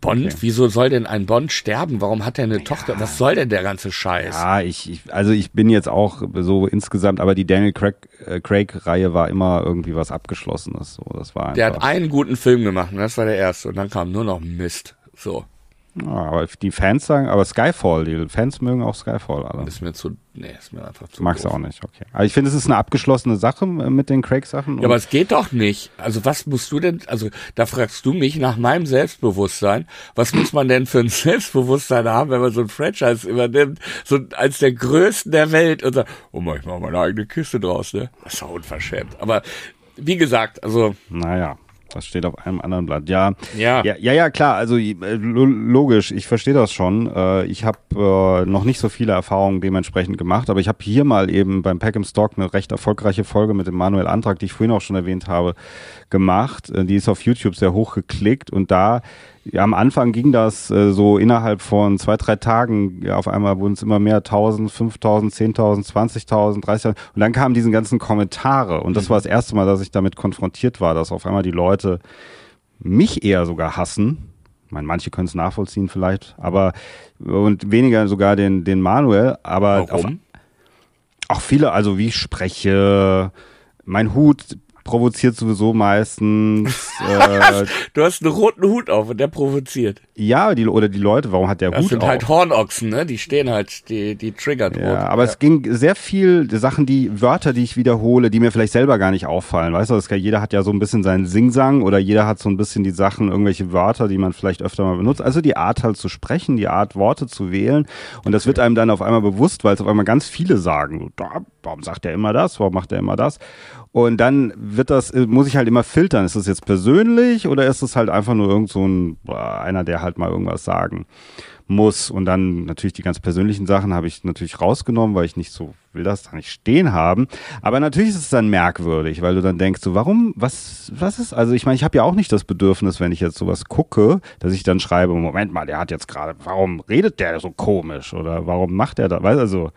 Bond, Okay. wieso soll denn ein Bond sterben? Warum hat er eine Tochter? Was soll denn der ganze Scheiß? Ja, ich, ich, also ich bin jetzt auch so insgesamt, aber die Daniel Craig, äh, Craig-Reihe war immer irgendwie was Abgeschlossenes. So, das war einfach. Der hat einen guten Film gemacht und das war der erste. Und dann kam nur noch Mist. So, ja, aber die Fans sagen, aber Skyfall, die Fans mögen auch Skyfall alle. ist mir zu, nee, ist mir einfach zu Magst du auch nicht, okay. Aber ich finde, es ist eine abgeschlossene Sache mit den Craig-Sachen. Ja, aber es geht doch nicht. Also was musst du denn, also da fragst du mich nach meinem Selbstbewusstsein. Was muss man denn für ein Selbstbewusstsein haben, wenn man so ein Franchise übernimmt, so als der größten der Welt und sagt, oh, mach ich mal meine eigene Kiste draus, ne? Das ist doch unverschämt. Aber wie gesagt, also Naja, das steht auf einem anderen Blatt. Ja, Ja. ja, ja, ja klar. Also äh, lo- logisch, ich verstehe das schon. Äh, ich habe äh, noch nicht so viele Erfahrungen dementsprechend gemacht, aber ich habe hier mal eben beim Pack im Stock eine recht erfolgreiche Folge mit dem Manuel Antrag, die ich vorhin auch schon erwähnt habe, gemacht. Die ist auf YouTube sehr hoch geklickt und da ja, am Anfang ging das äh, so innerhalb von zwei, drei Tagen, ja, auf einmal wurden es immer mehr, 1000, 5000, 10.000, 20.000, 30.000 und dann kamen diese ganzen Kommentare und das war das erste Mal, dass ich damit konfrontiert war, dass auf einmal die Leute mich eher sogar hassen. Ich meine, manche können es nachvollziehen vielleicht, aber und weniger sogar den, den Manuel, aber auf, warum? auch viele, also wie ich spreche, mein Hut provoziert sowieso meistens. Äh, Du hast einen roten Hut auf und der provoziert. ja, die, oder die Leute, warum hat der Das Hut sind auf? halt Hornochsen, ne? Die stehen halt, die, die triggert Ja, rot. aber es ging sehr viel Sachen, die Wörter, die ich wiederhole, die mir vielleicht selber gar nicht auffallen. Weißt du, das kann, jeder hat ja so ein bisschen seinen Singsang oder jeder hat so ein bisschen die Sachen, irgendwelche Wörter, die man vielleicht öfter mal benutzt. Also die Art halt zu sprechen, die Art Worte zu wählen. Und das wird einem dann auf einmal bewusst, weil es auf einmal ganz viele sagen. Warum sagt er immer das? Warum macht er immer das? Und dann wird das, äh, muss ich halt immer filtern. Ist das jetzt persönlich oder ist es halt einfach nur irgend so ein, einer, der halt mal irgendwas sagen muss. Und dann natürlich die ganz persönlichen Sachen habe ich natürlich rausgenommen, weil ich nicht so will das da nicht stehen haben. Aber natürlich ist es dann merkwürdig, weil du dann denkst, so warum, was, was ist? Also ich meine, ich habe ja auch nicht das Bedürfnis, wenn ich jetzt sowas gucke, dass ich dann schreibe, Moment mal, der hat jetzt gerade, warum redet der so komisch oder warum macht er da? Weißt also.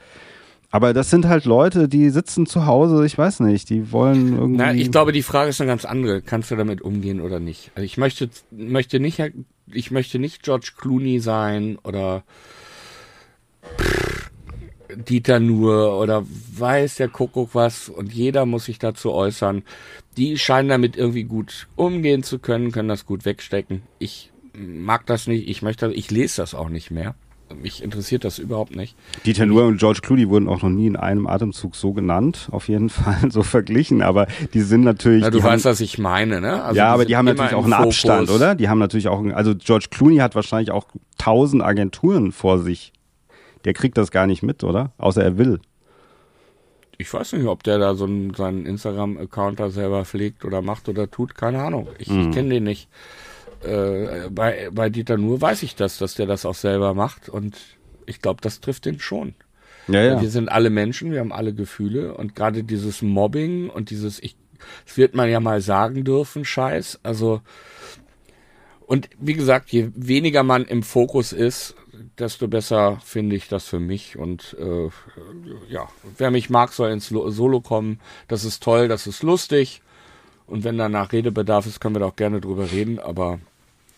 Aber das sind halt Leute, die sitzen zu Hause, ich weiß nicht, die wollen irgendwie. Na, ich glaube, die Frage ist eine ganz andere. Kannst du damit umgehen oder nicht? Also ich möchte, möchte nicht, ich möchte nicht George Clooney sein oder pff, Dieter Nuhr oder weiß der Kuckuck was und jeder muss sich dazu äußern. Die scheinen damit irgendwie gut umgehen zu können, können das gut wegstecken. Ich mag das nicht, ich möchte, ich lese das auch nicht mehr. Mich interessiert das überhaupt nicht. Dieter Nuhr und George Clooney wurden auch noch nie in einem Atemzug so genannt, auf jeden Fall so verglichen, aber die sind natürlich. Ja, du weißt, haben, was ich meine, ne? Also ja, aber die haben natürlich auch einen Fokus. Abstand, oder? Die haben natürlich auch, also George Clooney hat wahrscheinlich auch tausend Agenturen vor sich. Der kriegt das gar nicht mit, oder? Außer er will. Ich weiß nicht, ob der da so einen, seinen Instagram-Account da selber pflegt oder macht oder tut, keine Ahnung. Ich, mhm. ich kenne den nicht äh, bei, bei Dieter Nuhr weiß ich das, dass der das auch selber macht und ich glaube, das trifft den schon. Ja, ja. Wir sind alle Menschen, wir haben alle Gefühle und gerade dieses Mobbing und dieses, ich, das wird man ja mal sagen dürfen, Scheiß, also und wie gesagt, je weniger man im Fokus ist, desto besser finde ich das für mich. Und äh, ja, wer mich mag, soll ins Solo kommen. Das ist toll, das ist lustig. Und wenn danach Redebedarf ist, können wir da auch gerne drüber reden, aber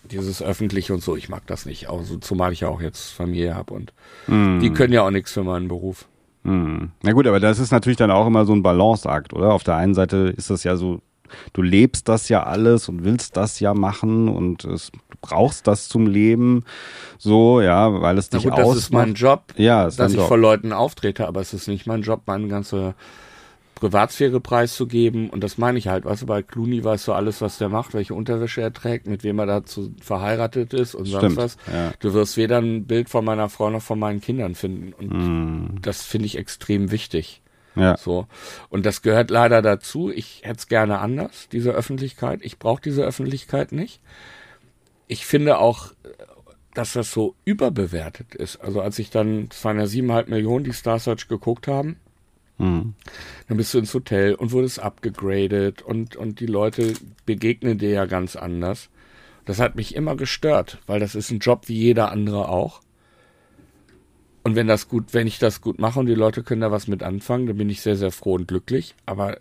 dieses öffentliche und so, ich mag das nicht. Also, zumal ich ja auch jetzt Familie habe und mm. die können ja auch nichts für meinen Beruf. Mm. Na gut, aber das ist natürlich dann auch immer so ein Balanceakt, oder? Auf der einen Seite ist das ja so, du lebst das ja alles und willst das ja machen und es, du brauchst das zum Leben, so, ja, weil es dich gut, ausmacht. Das ist mein Job, ja, dass ich Job. vor Leuten auftrete, aber es ist nicht mein Job, meine ganze Privatsphäre preiszugeben. Und das meine ich halt, weißt du, bei Clooney weißt du alles, was der macht, welche Unterwäsche er trägt, mit wem er dazu verheiratet ist und Stimmt, sonst was. Ja. Du wirst weder ein Bild von meiner Frau noch von meinen Kindern finden. Und mm. das finde ich extrem wichtig. Ja. So. Und das gehört leider dazu. Ich hätte es gerne anders, diese Öffentlichkeit. Ich brauche diese Öffentlichkeit nicht. Ich finde auch, dass das so überbewertet ist. Also als ich dann, es waren ja siebeneinhalb Millionen, die Star Search geguckt haben, Mhm. Dann bist du ins Hotel und wurdest abgegradet und, und die Leute begegnen dir ja ganz anders. Das hat mich immer gestört, weil das ist ein Job wie jeder andere auch. Und wenn das gut, wenn ich das gut mache und die Leute können da was mit anfangen, dann bin ich sehr, sehr froh und glücklich. Aber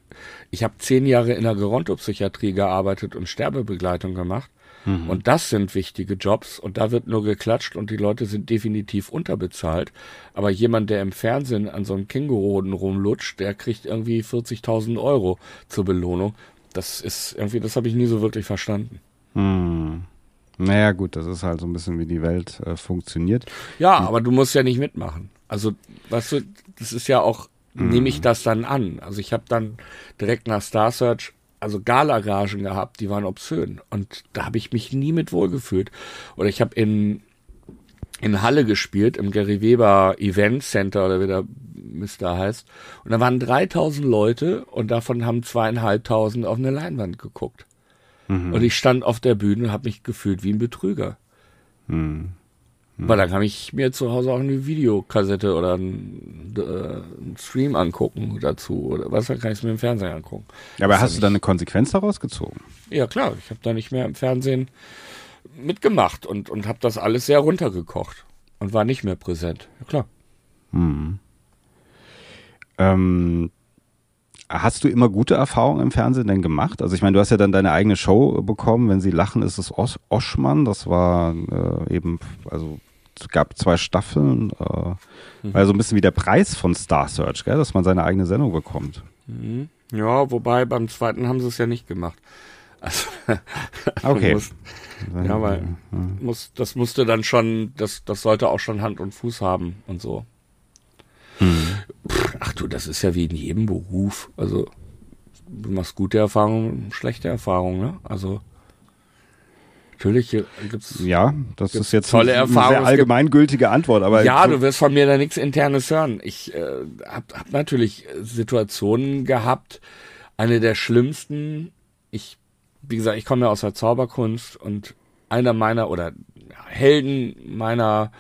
ich habe zehn Jahre in der Gerontopsychiatrie gearbeitet und Sterbebegleitung gemacht. Mhm. Und das sind wichtige Jobs und da wird nur geklatscht und die Leute sind definitiv unterbezahlt. Aber jemand, der im Fernsehen an so einem Känguruhoden rumlutscht, der kriegt irgendwie 40.000 Euro zur Belohnung. Das ist irgendwie, das habe ich nie so wirklich verstanden. Mhm. Naja, gut, das ist halt so ein bisschen, wie die Welt äh, funktioniert. Ja, aber du musst ja nicht mitmachen. Also, weißt du, das ist ja auch, mhm. nehme ich das dann an. Also ich habe dann direkt nach Star Search also Galagagen gehabt, die waren obszön. Und da habe ich mich nie mit wohlgefühlt. Oder ich habe in, in Halle gespielt, im Gary Weber Event Center oder wie der Mister heißt. Und da waren 3000 Leute und davon haben zweieinhalbtausend auf eine Leinwand geguckt. Mhm. Und ich stand auf der Bühne und habe mich gefühlt wie ein Betrüger. Mhm. Weil dann kann ich mir zu Hause auch eine Videokassette oder einen, äh, einen Stream angucken dazu oder was, dann kann ich es mir im Fernsehen angucken. Ja, aber hast du dann eine Konsequenz daraus gezogen? Ja, klar. Ich habe da nicht mehr im Fernsehen mitgemacht und, und habe das alles sehr runtergekocht und war nicht mehr präsent. Ja, klar. Hm. Ähm, Hast du immer gute Erfahrungen im Fernsehen denn gemacht? Also ich meine, du hast ja dann deine eigene Show bekommen. Wenn sie lachen, ist es Os Oschmann. Das war äh, eben, also gab zwei Staffeln. Äh, mhm. War so ein bisschen wie der Preis von Star Search, gell? dass man seine eigene Sendung bekommt. Mhm. Ja, wobei beim zweiten haben sie es ja nicht gemacht. Also, okay. Muss, ja, weil muss, das musste dann schon, das, das sollte auch schon Hand und Fuß haben und so. Mhm. Ach du, das ist ja wie in jedem Beruf. Also du machst gute Erfahrungen, schlechte Erfahrungen, ne? Also Natürlich gibt's ja, das gibt's ist jetzt tolle eine, eine sehr allgemeingültige Antwort, aber ja, du wirst von mir da nichts internes hören. Ich äh, hab, hab natürlich Situationen gehabt, eine der schlimmsten. Ich, wie gesagt, ich komme ja aus der Zauberkunst und einer meiner oder Helden meiner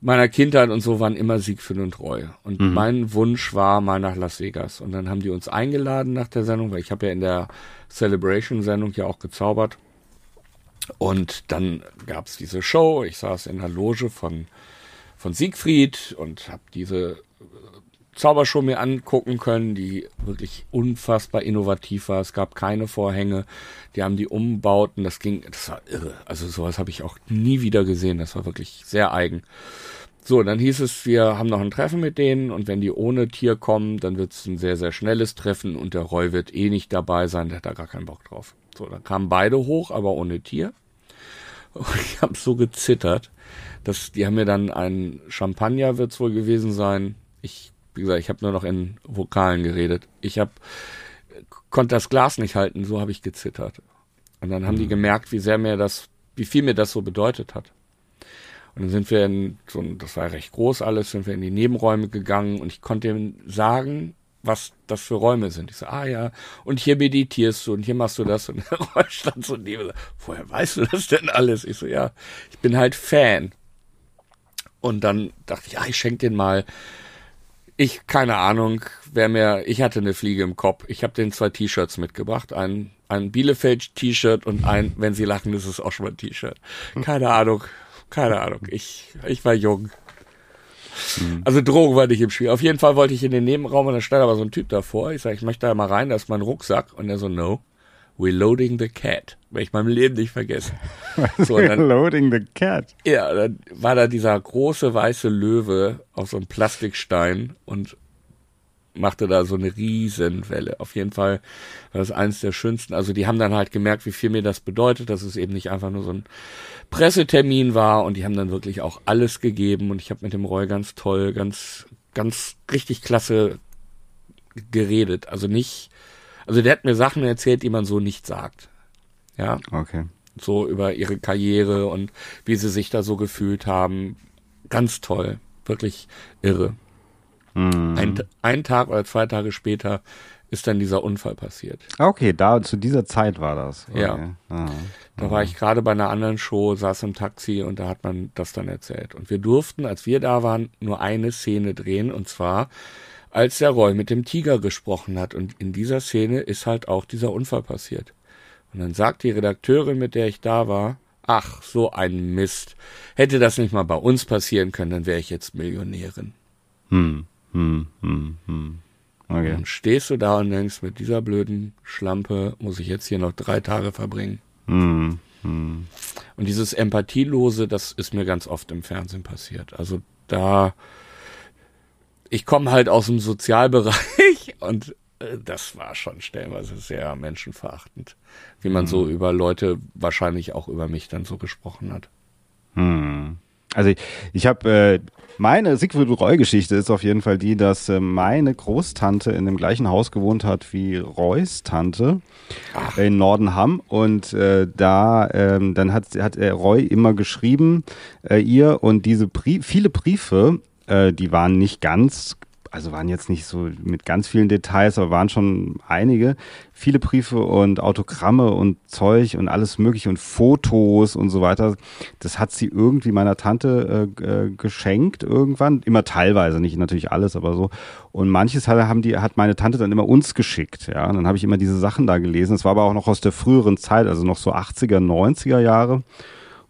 meiner Kindheit und so waren immer Siegfried und Roy. Und mhm. mein Wunsch war mal nach Las Vegas. Und dann haben die uns eingeladen nach der Sendung, weil ich habe ja in der Celebration-Sendung ja auch gezaubert. Und dann gab's diese Show. Ich saß in der Loge von, von Siegfried und habe diese äh, Zaubershow mir angucken können, die wirklich unfassbar innovativ war. Es gab keine Vorhänge. Die haben die umbauten. Das ging, das war irre. Also sowas habe ich auch nie wieder gesehen. Das war wirklich sehr eigen. So, dann hieß es, wir haben noch ein Treffen mit denen und wenn die ohne Tier kommen, dann wird es ein sehr, sehr schnelles Treffen und der Roy wird eh nicht dabei sein, der hat da gar keinen Bock drauf. So, dann kamen beide hoch, aber ohne Tier. Und ich habe so gezittert, dass die haben mir dann ein Champagner wird's wohl gewesen sein. Ich, wie gesagt, ich habe nur noch in Vokalen geredet. Ich habe konnte das Glas nicht halten, so habe ich gezittert. Und dann haben die gemerkt, wie sehr mir das, wie viel mir das so bedeutet hat. Und dann sind wir in so, das war recht groß alles, sind wir in die Nebenräume gegangen und ich konnte ihm sagen, was das für Räume sind. Ich so, ah ja, und hier meditierst du und hier machst du das und der Räum stand so neben. Woher weißt du das denn alles? Ich so, ja, ich bin halt Fan. Und dann dachte ich, ja, ich schenke den mal. Ich, keine Ahnung, wer mir, ich hatte eine Fliege im Kopf. Ich habe den zwei T-Shirts mitgebracht. Ein, ein Bielefeld-T-Shirt und ein, wenn sie lachen, ist es auch schon mal ein T-Shirt. Keine Ahnung, keine Ahnung. Ich, ich war jung. Also Drogen war nicht im Spiel. Auf jeden Fall wollte ich in den Nebenraum und da stand aber so ein Typ davor. Ich sage, ich möchte da mal rein, da ist mein Rucksack. Und er so, no, we're loading the cat. Werde ich meinem Leben nicht vergessen. So, dann, Loading the cat. ja, dann war da dieser große weiße Löwe auf so einem Plastikstein und machte da so eine Riesenwelle. Auf jeden Fall war das eines der schönsten. Also die haben dann halt gemerkt, wie viel mir das bedeutet, dass es eben nicht einfach nur so ein Pressetermin war und die haben dann wirklich auch alles gegeben und ich habe mit dem Roy ganz toll, ganz, ganz richtig klasse geredet. Also nicht, also der hat mir Sachen erzählt, die man so nicht sagt. Ja, Okay. so über ihre Karriere und wie sie sich da so gefühlt haben. Ganz toll, wirklich irre. Mhm. Ein, ein Tag oder zwei Tage später ist dann dieser Unfall passiert. Okay, da zu dieser Zeit war das. Okay. Ja. Ah. Da war ich gerade bei einer anderen Show, saß im Taxi und da hat man das dann erzählt. Und wir durften, als wir da waren, nur eine Szene drehen und zwar, als der Roy mit dem Tiger gesprochen hat. Und in dieser Szene ist halt auch dieser Unfall passiert. Und dann sagt die Redakteurin, mit der ich da war, ach, so ein Mist. Hätte das nicht mal bei uns passieren können, dann wäre ich jetzt Millionärin. Hm, hm, hm, hm. Okay. Dann stehst du da und denkst, mit dieser blöden Schlampe muss ich jetzt hier noch drei Tage verbringen. Hm, hm. Und dieses Empathielose, das ist mir ganz oft im Fernsehen passiert. Also da, ich komme halt aus dem Sozialbereich und äh, das war schon stellenweise sehr menschenverachtend, wie man so über Leute, wahrscheinlich auch über mich dann so gesprochen hat. Hm. Also ich, ich habe äh, meine Siegfried Roy-Geschichte ist auf jeden Fall die, dass äh, meine Großtante in dem gleichen Haus gewohnt hat wie Roys Tante in Nordenham. Und äh, da ähm, dann hat hat Roy immer geschrieben äh, ihr und diese Brie viele Briefe, äh, die waren nicht ganz also waren jetzt nicht so mit ganz vielen Details, aber waren schon einige. Viele Briefe und Autogramme und Zeug und alles mögliche und Fotos und so weiter. Das hat sie irgendwie meiner Tante äh, äh, geschenkt irgendwann. Immer teilweise, nicht natürlich alles, aber so. Und manches hat, haben die, hat meine Tante dann immer uns geschickt. Ja, und dann habe ich immer diese Sachen da gelesen. Das war aber auch noch aus der früheren Zeit, also noch so 80er, 90er Jahre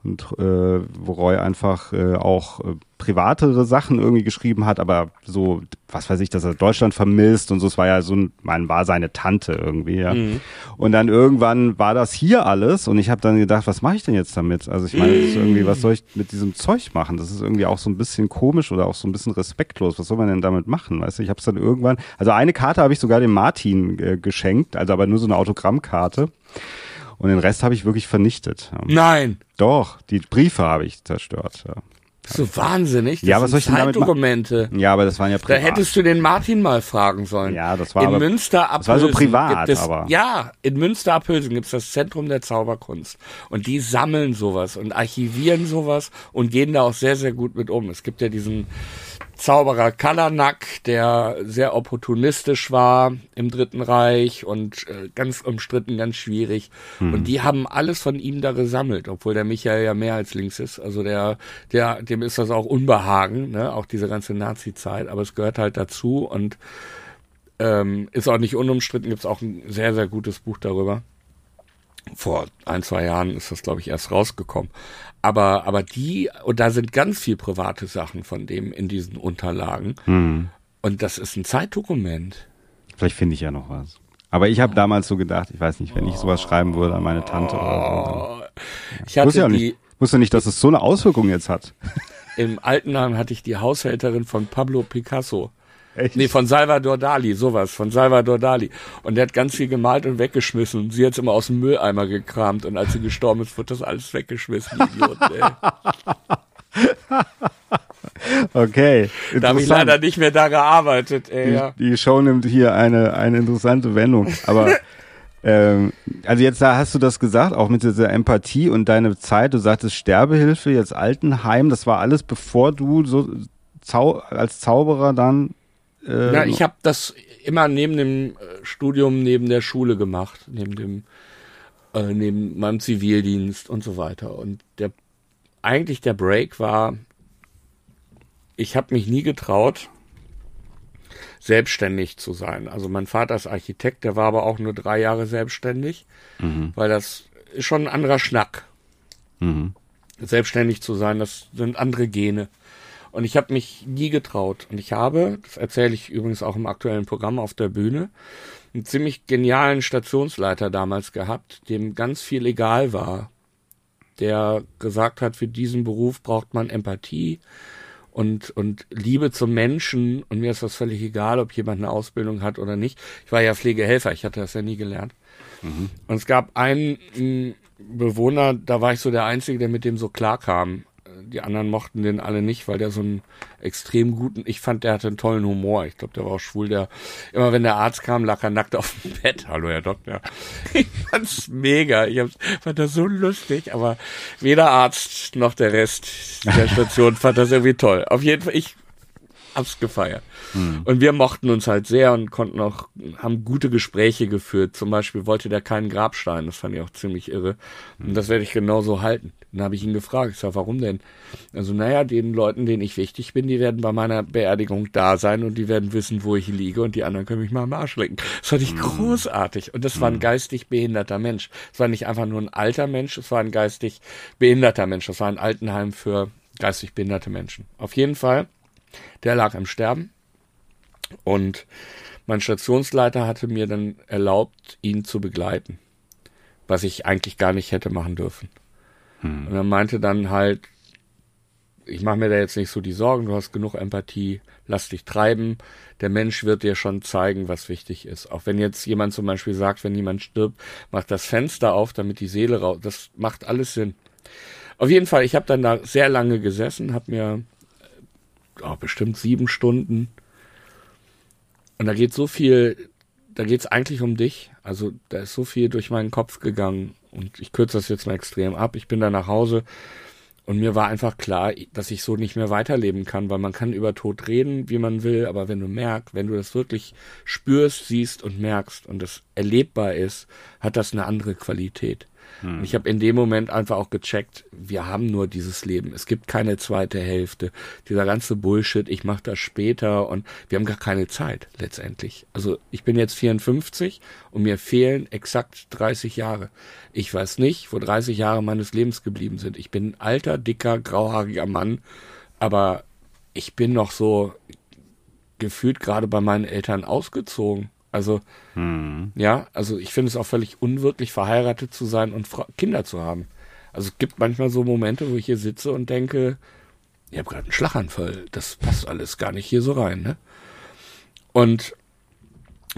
und äh, wo Roy einfach äh, auch äh, privatere Sachen irgendwie geschrieben hat, aber so, was weiß ich, dass er Deutschland vermisst und so, es war ja so, ein, man war seine Tante irgendwie, ja. Mhm. Und dann irgendwann war das hier alles und ich habe dann gedacht, was mache ich denn jetzt damit? Also ich meine, ist irgendwie, was soll ich mit diesem Zeug machen? Das ist irgendwie auch so ein bisschen komisch oder auch so ein bisschen respektlos. Was soll man denn damit machen? Weißt du, ich habe es dann irgendwann, also eine Karte habe ich sogar dem Martin äh, geschenkt, also aber nur so eine Autogrammkarte. Und den Rest habe ich wirklich vernichtet. Nein, Doch, die Briefe habe ich zerstört. Ja. das ist so wahnsinnig. Das Ja, was soll ich denn damit machen? Zeitdokumente. ja, aber das waren ja Da privat. hättest du den Martin mal fragen sollen. Ja, das war in aber- Münster das war so privat, es, aber- Ja, in Münster Abhülsen gibt es das Zentrum der Zauberkunst. Und die sammeln sowas und archivieren sowas und gehen da auch sehr, sehr gut mit um. Es gibt ja diesen Zauberer Kalanak, der sehr opportunistisch war im Dritten Reich und äh, ganz umstritten, ganz schwierig. Und die haben alles von ihm da gesammelt, obwohl der Michael ja mehr als links ist. Also der, der, dem ist das auch Unbehagen, ne? auch diese ganze Nazi-Zeit. Aber es gehört halt dazu und ähm, ist auch nicht unumstritten. Gibt es auch ein sehr, sehr gutes Buch darüber. Vor ein, zwei Jahren ist das, glaube ich, erst rausgekommen. Aber, aber die, und da sind ganz viel private Sachen von dem in diesen Unterlagen. Hm. Und das ist ein Zeitdokument. Vielleicht finde ich ja noch was. Aber ich habe damals so gedacht, ich weiß nicht, wenn ich sowas schreiben würde an meine Tante oder so. Ich ja hatte auch die, nicht, wusste nicht, dass es so eine Auswirkung jetzt hat. im Altenheim hatte ich die Haushälterin von Pablo Picasso. Echt? Nee, von Salvador Dali, sowas, von Salvador Dali. Und der hat ganz viel gemalt und weggeschmissen. Und sie hat es immer aus dem Mülleimer gekramt. Und als sie gestorben ist, wird das alles weggeschmissen, Idiot, ey. Okay. Da habe ich leider nicht mehr da gearbeitet. Ey, die, ja. die Show nimmt hier eine, eine interessante Wendung. Aber ähm, also jetzt da hast du das gesagt, auch mit dieser Empathie und deine Zeit, du sagtest Sterbehilfe, jetzt Altenheim, das war alles bevor du so Zau als Zauberer dann äh, Na, ich habe das immer neben dem äh, Studium, neben der Schule gemacht, neben dem äh, neben meinem Zivildienst und so weiter. Und der eigentlich der Break war, ich habe mich nie getraut, selbstständig zu sein. Also mein Vater ist Architekt, der war aber auch nur drei Jahre selbstständig, mhm. weil das ist schon ein anderer Schnack. Mhm. Selbstständig zu sein, das sind andere Gene. Und ich habe mich nie getraut. Und ich habe, das erzähle ich übrigens auch im aktuellen Programm auf der Bühne, einen ziemlich genialen Stationsleiter damals gehabt, dem ganz viel egal war. Der gesagt hat, für diesen Beruf braucht man Empathie, und, und Liebe zum Menschen. Und mir ist das völlig egal, ob jemand eine Ausbildung hat oder nicht. Ich war ja Pflegehelfer, ich hatte das ja nie gelernt. Mhm. Und es gab einen Bewohner, da war ich so der Einzige, der mit dem so klar kam die anderen mochten den alle nicht, weil der so einen extrem guten, ich fand, der hatte einen tollen Humor. Ich glaube, der war auch schwul, der, immer wenn der Arzt kam, lag er nackt auf dem Bett. Hallo, Herr Doktor. Ich fand's mega. Ich fand das so lustig, aber weder Arzt noch der Rest der Station fand das irgendwie toll. Auf jeden Fall, ich hab's gefeiert. Mhm. Und wir mochten uns halt sehr und konnten auch, haben gute Gespräche geführt. Zum Beispiel wollte der keinen Grabstein, das fand ich auch ziemlich irre. Mhm. Und das werde ich genauso halten. Dann habe ich ihn gefragt, ich sag, warum denn? Also, naja, den Leuten, denen ich wichtig bin, die werden bei meiner Beerdigung da sein und die werden wissen, wo ich liege und die anderen können mich mal am Arsch lecken. Das fand ich mhm. großartig. Und das war ein hm. geistig behinderter Mensch. Es war nicht einfach nur ein alter Mensch, es war ein geistig behinderter Mensch. Das war ein Altenheim für geistig behinderte Menschen. Auf jeden Fall der lag im Sterben. Und mein Stationsleiter hatte mir dann erlaubt, ihn zu begleiten. Was ich eigentlich gar nicht hätte machen dürfen. Hm. Und er meinte dann halt, ich mache mir da jetzt nicht so die Sorgen, du hast genug Empathie, lass dich treiben. Der Mensch wird dir schon zeigen, was wichtig ist. Auch wenn jetzt jemand zum Beispiel sagt, wenn jemand stirbt, mach das Fenster auf, damit die Seele raus. Das macht alles Sinn. Auf jeden Fall, ich habe dann da sehr lange gesessen, habe mir oh, bestimmt sieben Stunden. Und da geht so viel, da geht es eigentlich um dich. Also da ist so viel durch meinen Kopf gegangen. Und ich kürze das jetzt mal extrem ab. Ich bin da nach Hause und mir war einfach klar, dass ich so nicht mehr weiterleben kann, weil man kann über Tod reden, wie man will, aber wenn du merkst, wenn du das wirklich spürst, siehst und merkst und es erlebbar ist, hat das eine andere Qualität. Hm. Ich habe in dem Moment einfach auch gecheckt, wir haben nur dieses Leben. Es gibt keine zweite Hälfte. Dieser ganze Bullshit, ich mache das später und wir haben gar keine Zeit letztendlich. Also ich bin jetzt 54 und mir fehlen exakt 30 Jahre. Ich weiß nicht, wo 30 Jahre meines Lebens geblieben sind. Ich bin ein alter, dicker, grauhaariger Mann, aber ich bin noch so gefühlt gerade bei meinen Eltern ausgezogen. Also, hm. ja, also ich finde es auch völlig unwirklich, verheiratet zu sein und Fra Kinder zu haben. Also es gibt manchmal so Momente, wo ich hier sitze und denke, ich habe gerade einen Schlaganfall, das passt alles gar nicht hier so rein, ne? Und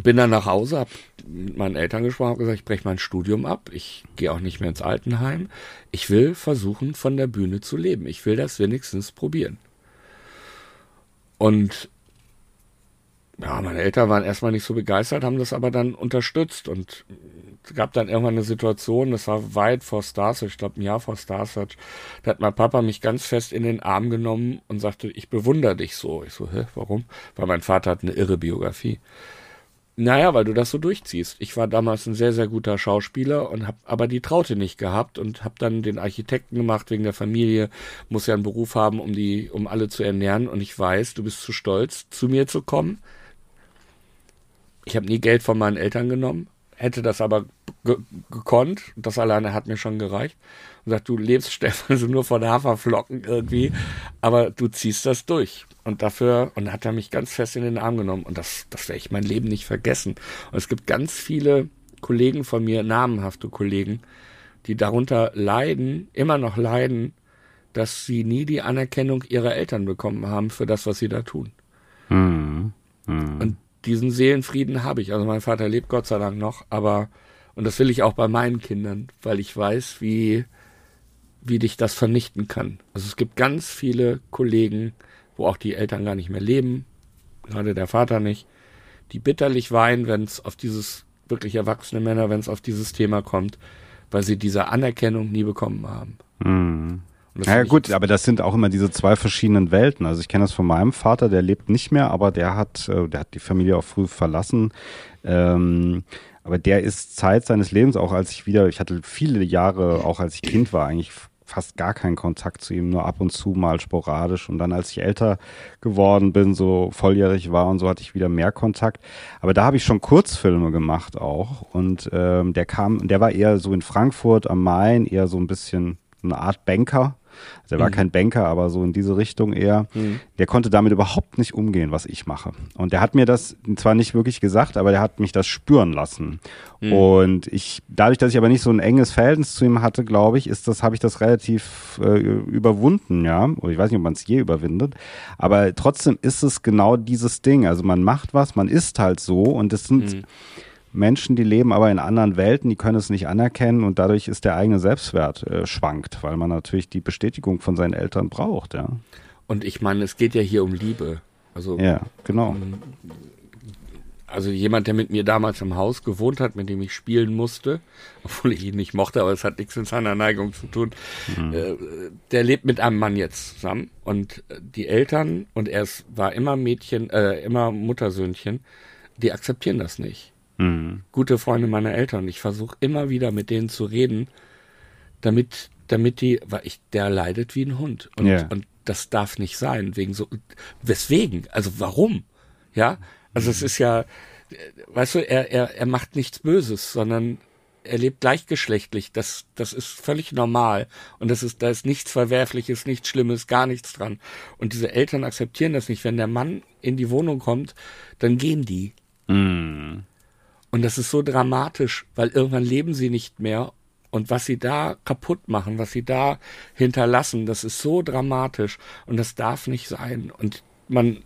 bin dann nach Hause, habe mit meinen Eltern gesprochen, habe gesagt, ich breche mein Studium ab, ich gehe auch nicht mehr ins Altenheim. Ich will versuchen, von der Bühne zu leben. Ich will das wenigstens probieren. Und ja, meine Eltern waren erstmal nicht so begeistert, haben das aber dann unterstützt und es gab dann irgendwann eine Situation, das war weit vor Stars, ich glaube ein Jahr vor Stars, da hat mein Papa mich ganz fest in den Arm genommen und sagte, ich bewundere dich so. Ich so, hä, warum? Weil mein Vater hat eine irre Biografie. Naja, weil du das so durchziehst. Ich war damals ein sehr, sehr guter Schauspieler und habe aber die Traute nicht gehabt und habe dann den Architekten gemacht wegen der Familie. Muss ja einen Beruf haben, um die, um alle zu ernähren. Und ich weiß, du bist zu stolz, zu mir zu kommen ich habe nie Geld von meinen Eltern genommen, hätte das aber ge gekonnt. Das alleine hat mir schon gereicht. Und sagt, du lebst, Stefan, so nur von Haferflocken irgendwie, aber du ziehst das durch. Und dafür, und hat er mich ganz fest in den Arm genommen. Und das, das werde ich mein Leben nicht vergessen. Und es gibt ganz viele Kollegen von mir, namenhafte Kollegen, die darunter leiden, immer noch leiden, dass sie nie die Anerkennung ihrer Eltern bekommen haben für das, was sie da tun. Mhm. Diesen Seelenfrieden habe ich. Also mein Vater lebt Gott sei Dank noch, aber und das will ich auch bei meinen Kindern, weil ich weiß, wie wie dich das vernichten kann. Also es gibt ganz viele Kollegen, wo auch die Eltern gar nicht mehr leben, gerade der Vater nicht, die bitterlich weinen, wenn es auf dieses wirklich erwachsene Männer, wenn es auf dieses Thema kommt, weil sie diese Anerkennung nie bekommen haben. Mhm. Ja gut, aber das sind auch immer diese zwei verschiedenen Welten. Also ich kenne das von meinem Vater, der lebt nicht mehr, aber der hat, äh, der hat die Familie auch früh verlassen. Ähm, aber der ist Zeit seines Lebens, auch als ich wieder, ich hatte viele Jahre, auch als ich Kind war, eigentlich fast gar keinen Kontakt zu ihm, nur ab und zu mal sporadisch. Und dann, als ich älter geworden bin, so volljährig war und so, hatte ich wieder mehr Kontakt. Aber da habe ich schon Kurzfilme gemacht auch. Und ähm, der kam, der war eher so in Frankfurt am Main, eher so ein bisschen eine Art Banker also er war mhm. kein Banker, aber so in diese Richtung eher. Mhm. Der konnte damit überhaupt nicht umgehen, was ich mache. Und der hat mir das zwar nicht wirklich gesagt, aber der hat mich das spüren lassen. Mhm. Und ich, dadurch, dass ich aber nicht so ein enges Verhältnis zu ihm hatte, glaube ich, ist das, habe ich das relativ äh, überwunden, ja. Oder ich weiß nicht, ob man es je überwindet. Aber trotzdem ist es genau dieses Ding. Also man macht was, man ist halt so und es sind mhm. Menschen, die leben aber in anderen Welten, die können es nicht anerkennen und dadurch ist der eigene Selbstwert äh, schwankt, weil man natürlich die Bestätigung von seinen Eltern braucht, ja. Und ich meine, es geht ja hier um Liebe. Also ja, genau. Also jemand, der mit mir damals im Haus gewohnt hat, mit dem ich spielen musste, obwohl ich ihn nicht mochte, aber es hat nichts mit seiner Neigung zu tun, mhm. äh, der lebt mit einem Mann jetzt zusammen und die Eltern und er war immer Mädchen, äh, immer Muttersöhnchen, die akzeptieren das nicht. Mhm. Gute Freunde meiner Eltern. Ich versuche immer wieder mit denen zu reden, damit, damit die, weil ich, der leidet wie ein Hund. Und, yeah. und das darf nicht sein. Wegen so, weswegen? Also warum? Ja? Also mhm. es ist ja, weißt du, er, er, er macht nichts Böses, sondern er lebt gleichgeschlechtlich. Das, das ist völlig normal. Und das ist, da ist nichts Verwerfliches, nichts Schlimmes, gar nichts dran. Und diese Eltern akzeptieren das nicht. Wenn der Mann in die Wohnung kommt, dann gehen die. Mm. Und das ist so dramatisch, weil irgendwann leben sie nicht mehr. Und was sie da kaputt machen, was sie da hinterlassen, das ist so dramatisch. Und das darf nicht sein. Und man,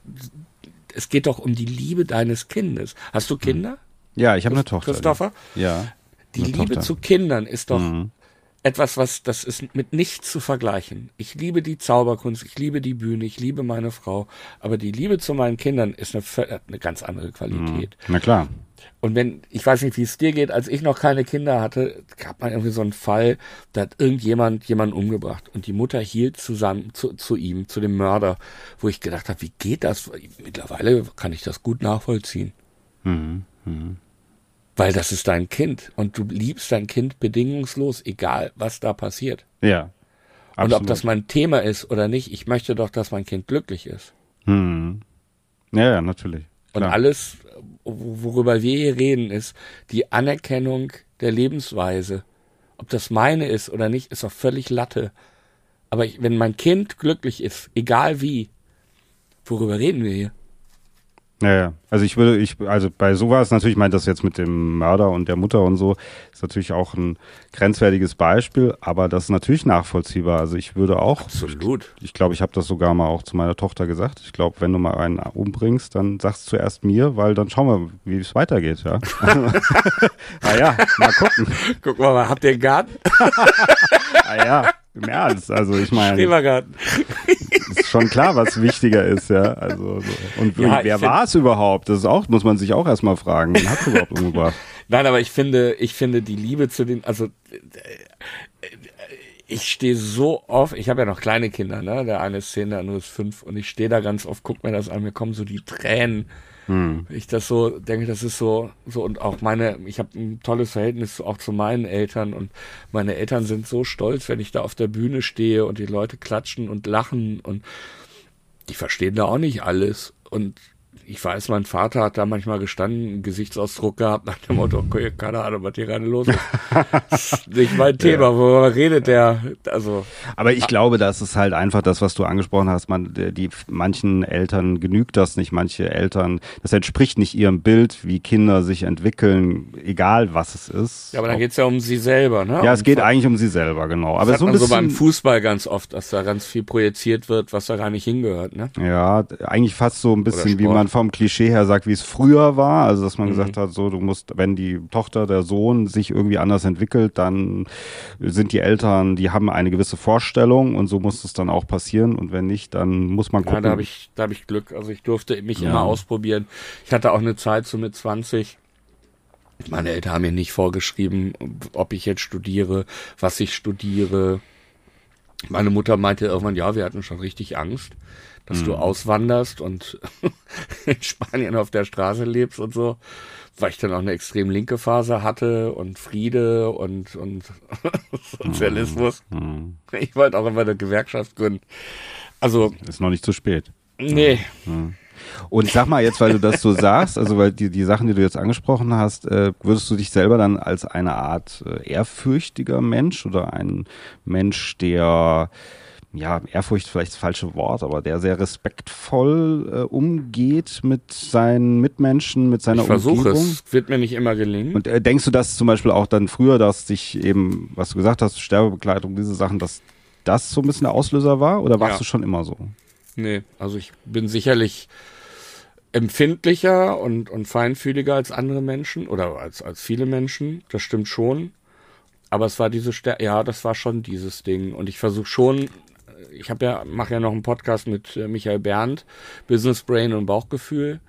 es geht doch um die Liebe deines Kindes. Hast du Kinder? Ja, ich habe eine Tochter. Christopher? Ja. Die Liebe Tochter. zu Kindern ist doch mhm. etwas, was, das ist mit nichts zu vergleichen. Ich liebe die Zauberkunst, ich liebe die Bühne, ich liebe meine Frau. Aber die Liebe zu meinen Kindern ist eine, eine ganz andere Qualität. Mhm. Na klar. Und wenn, ich weiß nicht, wie es dir geht, als ich noch keine Kinder hatte, gab man irgendwie so einen Fall, da hat irgendjemand jemanden umgebracht und die Mutter hielt zusammen zu, zu ihm, zu dem Mörder, wo ich gedacht habe, wie geht das? Mittlerweile kann ich das gut nachvollziehen. Mhm. Mhm. Weil das ist dein Kind und du liebst dein Kind bedingungslos, egal was da passiert. Ja. Absolut. Und ob das mein Thema ist oder nicht, ich möchte doch, dass mein Kind glücklich ist. Mhm. Ja, ja, natürlich. Klar. Und alles, worüber wir hier reden, ist die Anerkennung der Lebensweise. Ob das meine ist oder nicht, ist doch völlig Latte. Aber ich, wenn mein Kind glücklich ist, egal wie, worüber reden wir hier? Naja, also ich würde, ich, also bei sowas natürlich, ich meine das jetzt mit dem Mörder und der Mutter und so, ist natürlich auch ein grenzwertiges Beispiel, aber das ist natürlich nachvollziehbar. Also ich würde auch. Absolut. Ich, ich glaube, ich habe das sogar mal auch zu meiner Tochter gesagt. Ich glaube, wenn du mal einen umbringst, dann sagst du zuerst mir, weil dann schauen wir, wie es weitergeht, ja. ah ja, mal gucken. Guck mal, habt ihr einen Garten? ah ja. Im Ernst, also ich meine. Schrebergarten. Ist schon klar, was wichtiger ist, ja. Also, so. Und ja, wer war es überhaupt? Das ist auch, muss man sich auch erstmal fragen. Wen hat es überhaupt umgebracht? Nein, aber ich finde, ich finde die Liebe zu den, also ich stehe so oft, ich habe ja noch kleine Kinder, ne? Der eine ist zehn, der andere ist fünf und ich stehe da ganz oft, guck mir das an, mir kommen so die Tränen hm. Ich das so denke, das ist so, so und auch meine, ich habe ein tolles Verhältnis auch zu meinen Eltern und meine Eltern sind so stolz, wenn ich da auf der Bühne stehe und die Leute klatschen und lachen und die verstehen da auch nicht alles und ich weiß, mein Vater hat da manchmal gestanden, einen Gesichtsausdruck gehabt nach dem Motto, okay, keine Ahnung, was hier gerade los ist. nicht mein Thema, ja. worüber redet der? Also. Aber ich glaube, das ist halt einfach das, was du angesprochen hast. Man, die, manchen Eltern genügt das nicht, manche Eltern, das entspricht nicht ihrem Bild, wie Kinder sich entwickeln, egal was es ist. Ja, aber dann geht's ja um sie selber, ne? Ja, es geht eigentlich um sie selber, genau. Das aber so ein bisschen. so beim Fußball ganz oft, dass da ganz viel projiziert wird, was da gar nicht hingehört, ne? Ja, eigentlich fast so ein bisschen wie man man vom Klischee her sagt, wie es früher war, also dass man Mhm. gesagt hat, so du musst, wenn die Tochter, der Sohn sich irgendwie anders entwickelt, dann sind die Eltern, die haben eine gewisse Vorstellung und so muss es dann auch passieren und wenn nicht, dann muss man Ja, gucken. da habe ich, da hab ich Glück. Also ich durfte mich Ja. immer ausprobieren. Ich hatte auch eine Zeit so mit 20. Meine Eltern haben mir nicht vorgeschrieben, ob ich jetzt studiere, was ich studiere. Meine Mutter meinte irgendwann, ja, wir hatten schon richtig Angst, dass du auswanderst und in Spanien auf der Straße lebst und so, weil ich dann auch eine extrem linke Phase hatte und Friede und, und Sozialismus. Hm, Ich wollte auch immer eine Gewerkschaft gründen. Also, ist noch nicht zu spät. nee, Und sag mal jetzt, weil du das so sagst, also weil die, die Sachen, die du jetzt angesprochen hast, äh, würdest du dich selber dann als eine Art äh, ehrfürchtiger Mensch oder ein Mensch, der, ja, Ehrfurcht vielleicht das falsche Wort, aber der sehr respektvoll äh, umgeht mit seinen Mitmenschen, mit seiner Ich versuche Umgebung? es, wird mir nicht immer gelingen. Und äh, denkst du, dass zum Beispiel auch dann früher, dass dich eben, was du gesagt hast, Sterbebegleitung, diese Sachen, dass das so ein bisschen der Auslöser war? Oder warst Ja. du schon immer so? nee, also ich bin sicherlich empfindlicher und, und feinfühliger als andere Menschen oder als, als viele Menschen, das stimmt schon. Aber es war diese Ster ja, das war schon dieses Ding. Und ich versuche schon, ich habe ja, mache ja noch einen Podcast mit äh, Michael Berndt, Business Brain und Bauchgefühl.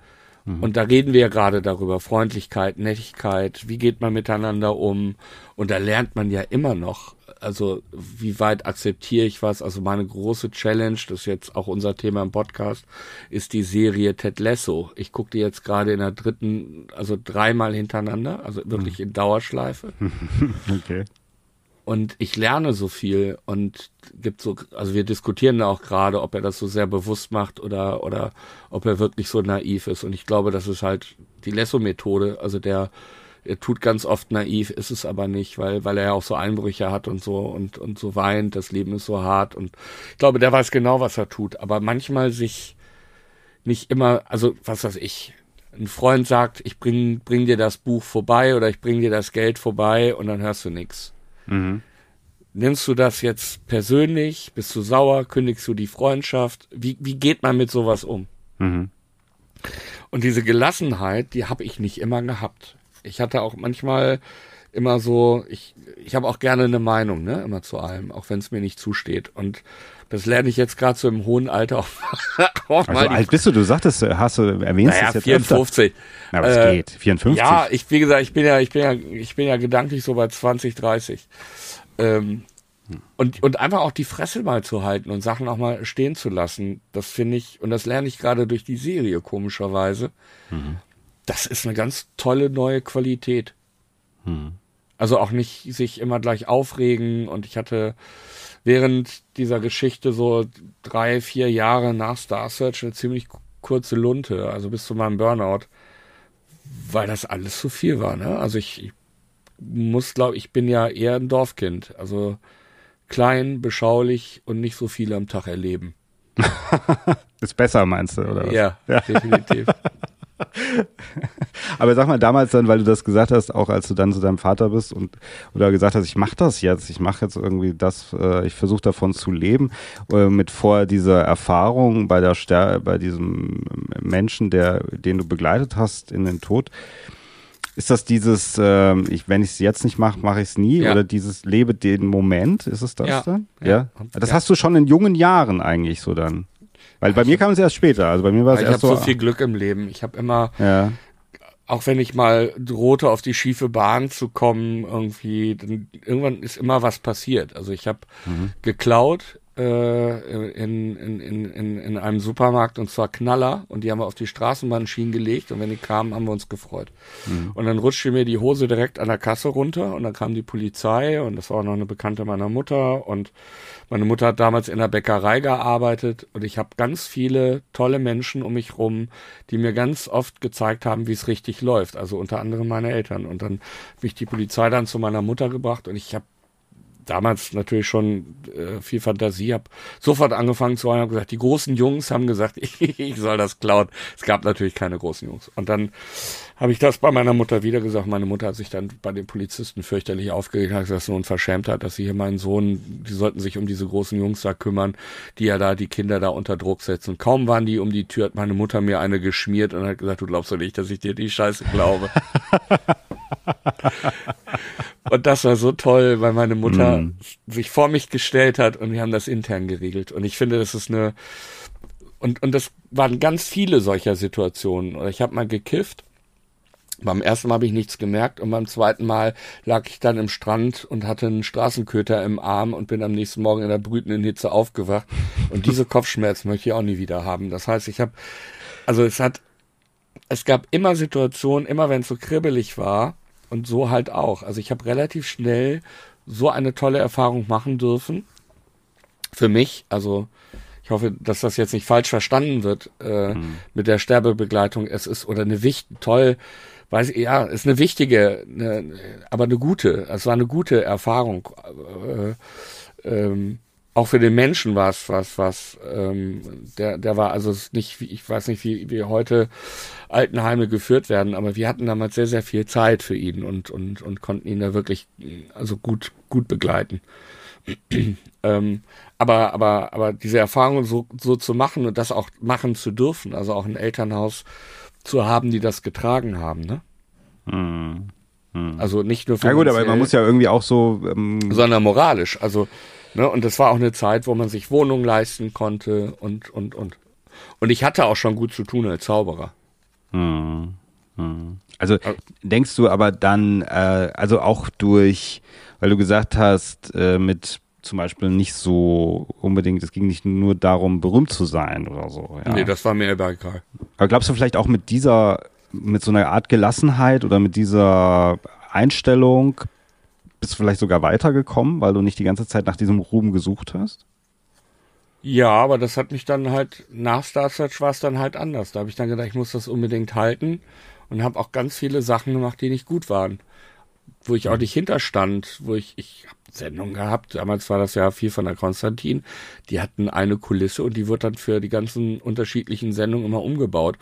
Und da reden wir ja gerade darüber, Freundlichkeit, Nettigkeit, wie geht man miteinander um? Und da lernt man ja immer noch, also wie weit akzeptiere ich was? Also meine große Challenge, das ist jetzt auch unser Thema im Podcast, ist die Serie Ted Lasso. Ich gucke die jetzt gerade in der dritten, also dreimal hintereinander, also wirklich in Dauerschleife. Okay. Und ich lerne so viel und gibt so, also wir diskutieren da auch gerade, ob er das so sehr bewusst macht oder, oder ob er wirklich so naiv ist. Und ich glaube, das ist halt die Lesso-Methode. Also der, er tut ganz oft naiv, ist es aber nicht, weil, weil er ja auch so Einbrüche hat und so und, und so weint, das Leben ist so hart. Und ich glaube, der weiß genau, was er tut. Aber manchmal sich nicht immer, also was weiß ich, ein Freund sagt, ich bring, bring dir das Buch vorbei oder ich bring dir das Geld vorbei und dann hörst du nichts. Nimmst du das jetzt persönlich? Bist du sauer? Kündigst du die Freundschaft? Wie, wie geht man mit sowas um? Mhm. Und diese Gelassenheit, die habe ich nicht immer gehabt. Ich hatte auch manchmal immer so, ich, ich habe auch gerne eine Meinung, ne, immer zu allem, auch wenn es mir nicht zusteht. Und das lerne ich jetzt gerade so im hohen Alter auch, auch Also mal. alt bist du, du sagtest, hast du, erwähnst naja, es jetzt öfter. 54. Na, aber es Äh, geht. 54. Ja, ich, wie gesagt, ich bin ja, ich bin ja, ich bin ja gedanklich so bei 20, 30. Ähm, und, und einfach auch die Fresse mal zu halten und Sachen auch mal stehen zu lassen, das finde ich, und das lerne ich gerade durch die Serie, komischerweise. Das ist eine ganz tolle neue Qualität. Also auch nicht sich immer gleich aufregen und ich hatte während dieser Geschichte so drei, vier Jahre nach Star Search eine ziemlich kurze Lunte, also bis zu meinem Burnout, weil das alles zu viel war. Ne? Also ich, ich muss, glaube ich, bin ja eher ein Dorfkind. Also klein, beschaulich und nicht so viel am Tag erleben. Ist besser, meinst du, oder was? Ja, definitiv. Aber sag mal, damals dann, weil du das gesagt hast, auch als du dann zu deinem Vater bist und oder gesagt hast, ich mache das jetzt, ich mache jetzt irgendwie das, äh, ich versuche davon zu leben, äh, mit vorher dieser Erfahrung bei der Ster bei diesem Menschen, der, den du begleitet hast in den Tod. Ist das dieses, ähm, ich, wenn ich es jetzt nicht mache, mache ich es nie? Ja. Oder dieses lebe den Moment? Ist es das Ja. dann? Ja. Ja. Das hast du schon in jungen Jahren eigentlich so dann. Weil bei mir kam es erst später. Also bei mir war es ich habe erst so. so viel Glück im Leben. Ich habe immer ja. auch wenn ich mal drohte, auf die schiefe Bahn zu kommen, irgendwie, dann, irgendwann ist immer was passiert. Also ich habe geklaut äh, in, in, in, in, in einem Supermarkt und zwar Knaller und die haben wir auf die Straßenbahnschienen gelegt und wenn die kamen, haben wir uns gefreut. Und dann rutschte mir die Hose direkt an der Kasse runter und dann kam die Polizei und das war auch noch eine Bekannte meiner Mutter und meine Mutter hat damals in der Bäckerei gearbeitet und ich habe ganz viele tolle Menschen um mich rum, die mir ganz oft gezeigt haben, wie es richtig läuft. Also unter anderem meine Eltern. Und dann habe ich die Polizei dann zu meiner Mutter gebracht und ich habe damals natürlich schon äh, viel Fantasie, habe sofort angefangen zu haben, gesagt, die großen Jungs haben gesagt, ich soll das klauen. Es gab natürlich keine großen Jungs. Und dann habe ich das bei meiner Mutter wieder gesagt. Meine Mutter hat sich dann bei den Polizisten fürchterlich aufgeregt, hat gesagt, so ein hat, dass sie hier meinen Sohn, die sollten sich um diese großen Jungs da kümmern, die ja da die Kinder da unter Druck setzen. Kaum waren die um die Tür, hat meine Mutter mir eine geschmiert und hat gesagt, du glaubst doch nicht, dass ich dir die Scheiße glaube. und das war so toll, weil meine Mutter mm. sich vor mich gestellt hat und wir haben das intern geregelt. Und ich finde, das ist eine und und das waren ganz viele solcher Situationen. Ich habe mal gekifft beim ersten Mal habe ich nichts gemerkt und beim zweiten Mal lag ich dann im Strand und hatte einen Straßenköter im Arm und bin am nächsten Morgen in der brütenden Hitze aufgewacht. Und diese Kopfschmerzen möchte ich auch nie wieder haben. Das heißt, ich habe, also es hat, es gab immer Situationen, immer wenn es so kribbelig war und so halt auch. Also ich habe relativ schnell so eine tolle Erfahrung machen dürfen. Für mich, also ich hoffe, dass das jetzt nicht falsch verstanden wird äh, mhm. mit der Sterbebegleitung. Es ist oder eine wichtig, toll, weiß ich, ja, ist eine wichtige, eine, aber eine gute, es war eine gute Erfahrung. Äh, ähm, auch für den Menschen war es was, was, ähm, der, der war also nicht, wie, ich weiß nicht, wie, wie heute Altenheime geführt werden, aber wir hatten damals sehr, sehr viel Zeit für ihn und, und, und konnten ihn da wirklich, also gut, gut begleiten. ähm, aber, aber, aber diese Erfahrung so, so zu machen und das auch machen zu dürfen, also auch ein Elternhaus zu haben, die das getragen haben, ne? Hm. Hm. Also nicht nur Ja gut, aber man muss ja irgendwie auch so ähm sondern moralisch, also ne, und das war auch eine Zeit, wo man sich Wohnungen leisten konnte und und und und ich hatte auch schon gut zu tun als Zauberer. Hm. Hm. Also denkst du aber dann, äh, also auch durch, weil du gesagt hast, äh, mit zum Beispiel nicht so unbedingt, es ging nicht nur darum, berühmt zu sein oder so. Ja. Nee, das war mir egal. Aber glaubst du vielleicht auch mit dieser, mit so einer Art Gelassenheit oder mit dieser Einstellung bist du vielleicht sogar weitergekommen, weil du nicht die ganze Zeit nach diesem Ruhm gesucht hast? Ja, aber das hat mich dann halt, nach Star Search war es dann halt anders. Da habe ich dann gedacht, ich muss das unbedingt halten und habe auch ganz viele Sachen gemacht, die nicht gut waren. Wo ich auch nicht hinterstand, wo ich, ich habe Sendung gehabt. Damals war das ja viel von der Konstantin. Die hatten eine Kulisse und die wird dann für die ganzen unterschiedlichen Sendungen immer umgebaut.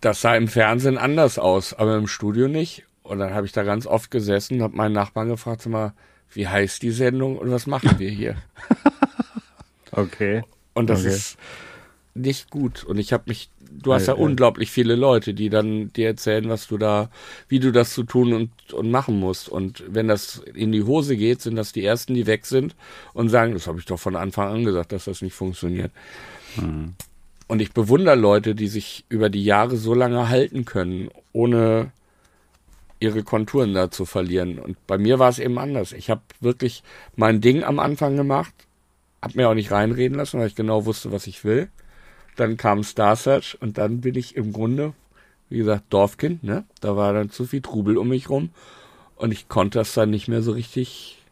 Das sah im Fernsehen anders aus, aber im Studio nicht. Und dann habe ich da ganz oft gesessen, habe meinen Nachbarn gefragt, sag mal, wie heißt die Sendung und was machen wir hier? okay. Und das okay. ist nicht gut. Und ich habe mich, du hast ja, ja unglaublich viele Leute, die dann dir erzählen, was du da, wie du das zu tun und, und machen musst. Und wenn das in die Hose geht, sind das die ersten, die weg sind und sagen, das habe ich doch von Anfang an gesagt, dass das nicht funktioniert. Mhm. Und ich bewundere Leute, die sich über die Jahre so lange halten können, ohne ihre Konturen da zu verlieren. Und bei mir war es eben anders. Ich habe wirklich mein Ding am Anfang gemacht, habe mir auch nicht reinreden lassen, weil ich genau wusste, was ich will. Dann kam Star Search und dann bin ich im Grunde, wie gesagt, Dorfkind, ne? Da war dann zu viel Trubel um mich rum und ich konnte das dann nicht mehr so richtig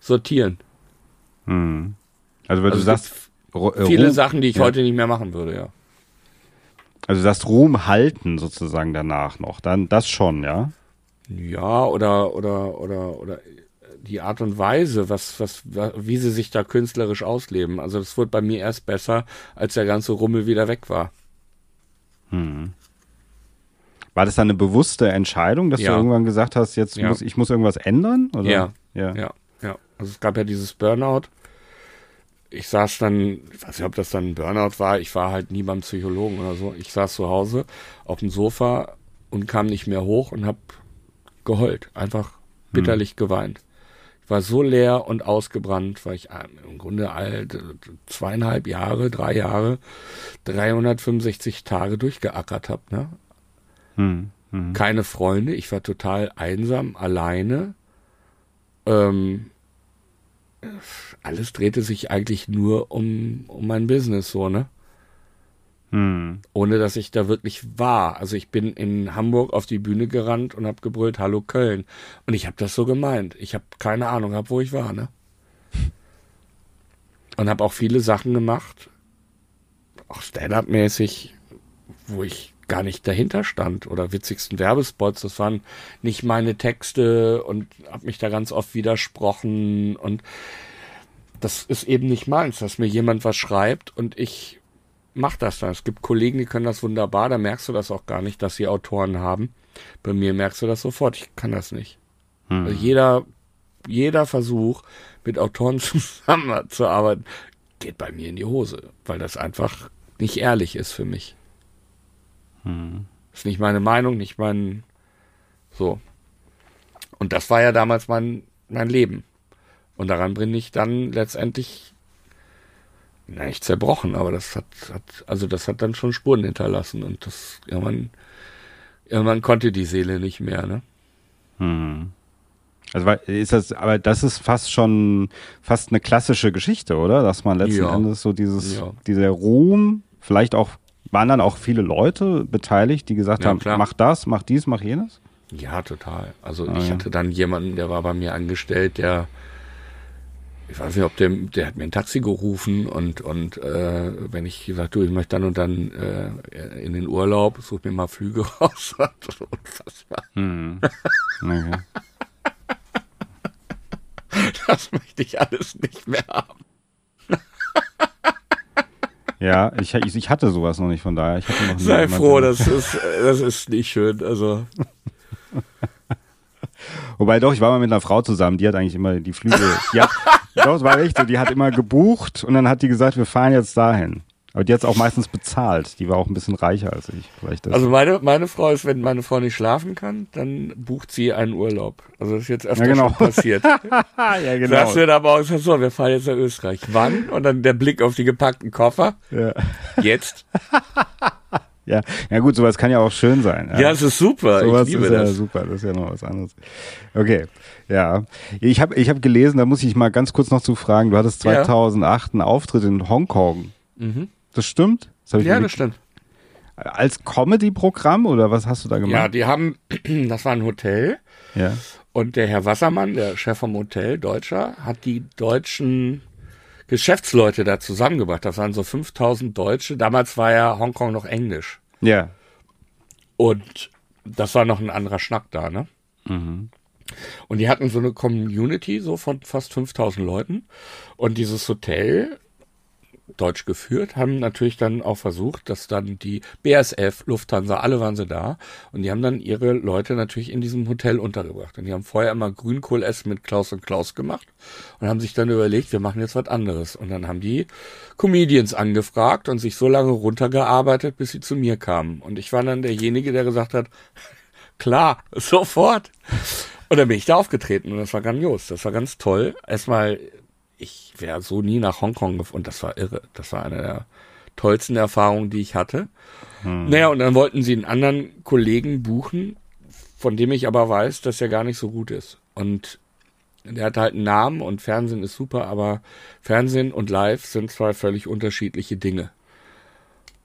sortieren. Hm. Also wenn also du sagst, viele Ruhm, Sachen, die ich ja. heute nicht mehr machen würde, ja. Also das Ruhm halten sozusagen danach noch, dann das schon, ja? Ja, oder oder oder oder die Art und Weise, was, was, wie sie sich da künstlerisch ausleben. Also das wurde bei mir erst besser, als der ganze Rummel wieder weg war. Hm. War das dann eine bewusste Entscheidung, dass ja. du irgendwann gesagt hast, jetzt ja. muss ich muss irgendwas ändern? Oder? Ja. ja, ja, ja. Also es gab ja dieses Burnout. Ich saß dann, ich weiß nicht, ob das dann ein Burnout war. Ich war halt nie beim Psychologen oder so. Ich saß zu Hause auf dem Sofa und kam nicht mehr hoch und hab geheult, einfach bitterlich hm. geweint war so leer und ausgebrannt, weil ich ähm, im Grunde alt, zweieinhalb Jahre, drei Jahre, 365 Tage durchgeackert habe. Ne? Hm, hm. Keine Freunde, ich war total einsam, alleine. Ähm, alles drehte sich eigentlich nur um, um mein Business so, ne? Hm. Ohne dass ich da wirklich war. Also ich bin in Hamburg auf die Bühne gerannt und habe gebrüllt, hallo Köln. Und ich habe das so gemeint. Ich habe keine Ahnung gehabt, wo ich war, ne? Und habe auch viele Sachen gemacht, auch Stand-up-mäßig, wo ich gar nicht dahinter stand oder witzigsten Werbespots, das waren nicht meine Texte und habe mich da ganz oft widersprochen und das ist eben nicht meins, dass mir jemand was schreibt und ich mach das dann. Es gibt Kollegen, die können das wunderbar, da merkst du das auch gar nicht, dass sie Autoren haben. Bei mir merkst du das sofort, ich kann das nicht. Hm. Also jeder, jeder Versuch, mit Autoren zusammenzuarbeiten, geht bei mir in die Hose, weil das einfach nicht ehrlich ist für mich. Hm. Ist nicht meine Meinung, nicht mein, so. Und das war ja damals mein, mein Leben. Und daran bin ich dann letztendlich na, nicht zerbrochen, aber das hat, hat, also das hat dann schon Spuren hinterlassen und das irgendwann, irgendwann konnte die Seele nicht mehr, ne? Hm. Also ist das, aber das ist fast schon fast eine klassische Geschichte, oder? Dass man letzten ja. Endes so dieses, ja. dieser Ruhm, vielleicht auch, waren dann auch viele Leute beteiligt, die gesagt ja, haben, klar. mach das, mach dies, mach jenes? Ja, total. Also ah, ich hatte dann jemanden, der war bei mir angestellt, der ich weiß nicht, ob der, der hat mir ein Taxi gerufen und, und äh, wenn ich gesagt, du, ich möchte dann und dann äh, in den Urlaub, such mir mal Flüge raus. Unfassbar. Hm. Okay. Das möchte ich alles nicht mehr haben. Ja, ich, ich, ich hatte sowas noch nicht, von daher. Ich hatte noch Sei froh, das ist, das ist nicht schön. Also Wobei doch, ich war mal mit einer Frau zusammen, die hat eigentlich immer die Flüge. Die hat, doch, es war echt so, die hat immer gebucht und dann hat die gesagt, wir fahren jetzt dahin. Aber die hat es auch meistens bezahlt. Die war auch ein bisschen reicher als ich. Vielleicht also meine, meine Frau ist, wenn meine Frau nicht schlafen kann, dann bucht sie einen Urlaub. Also das ist jetzt öfter ja, genau. schon passiert. ja, genau. Das wird aber auch so, wir fahren jetzt nach Österreich. Wann? Und dann der Blick auf die gepackten Koffer. Ja. Jetzt. Ja, ja gut, sowas kann ja auch schön sein. Ja, ja es ist super. Sowas ich liebe ist das. ja super, das ist ja noch was anderes. Okay, ja. Ich habe ich hab gelesen, da muss ich mal ganz kurz noch zu fragen, du hattest 2008 ja. einen Auftritt in Hongkong. Mhm. Das stimmt? Das ja, das stimmt. Als Comedy-Programm oder was hast du da gemacht? Ja, die haben, das war ein Hotel. Ja. Und der Herr Wassermann, der Chef vom Hotel, Deutscher, hat die deutschen Geschäftsleute da zusammengebracht. Das waren so 5000 Deutsche. Damals war ja Hongkong noch Englisch. Ja. Und das war noch ein anderer Schnack da, ne? Mhm. Und die hatten so eine Community so von fast 5000 Leuten. Und dieses Hotel deutsch geführt, haben natürlich dann auch versucht, dass dann die BSF, Lufthansa, alle waren sie da und die haben dann ihre Leute natürlich in diesem Hotel untergebracht. Und die haben vorher immer Grünkohl-Essen mit Klaus und Klaus gemacht und haben sich dann überlegt, wir machen jetzt was anderes. Und dann haben die Comedians angefragt und sich so lange runtergearbeitet, bis sie zu mir kamen. Und ich war dann derjenige, der gesagt hat, klar, sofort. Und dann bin ich da aufgetreten und das war grandios. Das war ganz toll. Erstmal ich wäre so nie nach Hongkong gefahren. Und das war irre. Das war eine der tollsten Erfahrungen, die ich hatte. Hm. Naja, und dann wollten sie einen anderen Kollegen buchen, von dem ich aber weiß, dass er gar nicht so gut ist. Und der hat halt einen Namen und Fernsehen ist super, aber Fernsehen und Live sind zwei völlig unterschiedliche Dinge.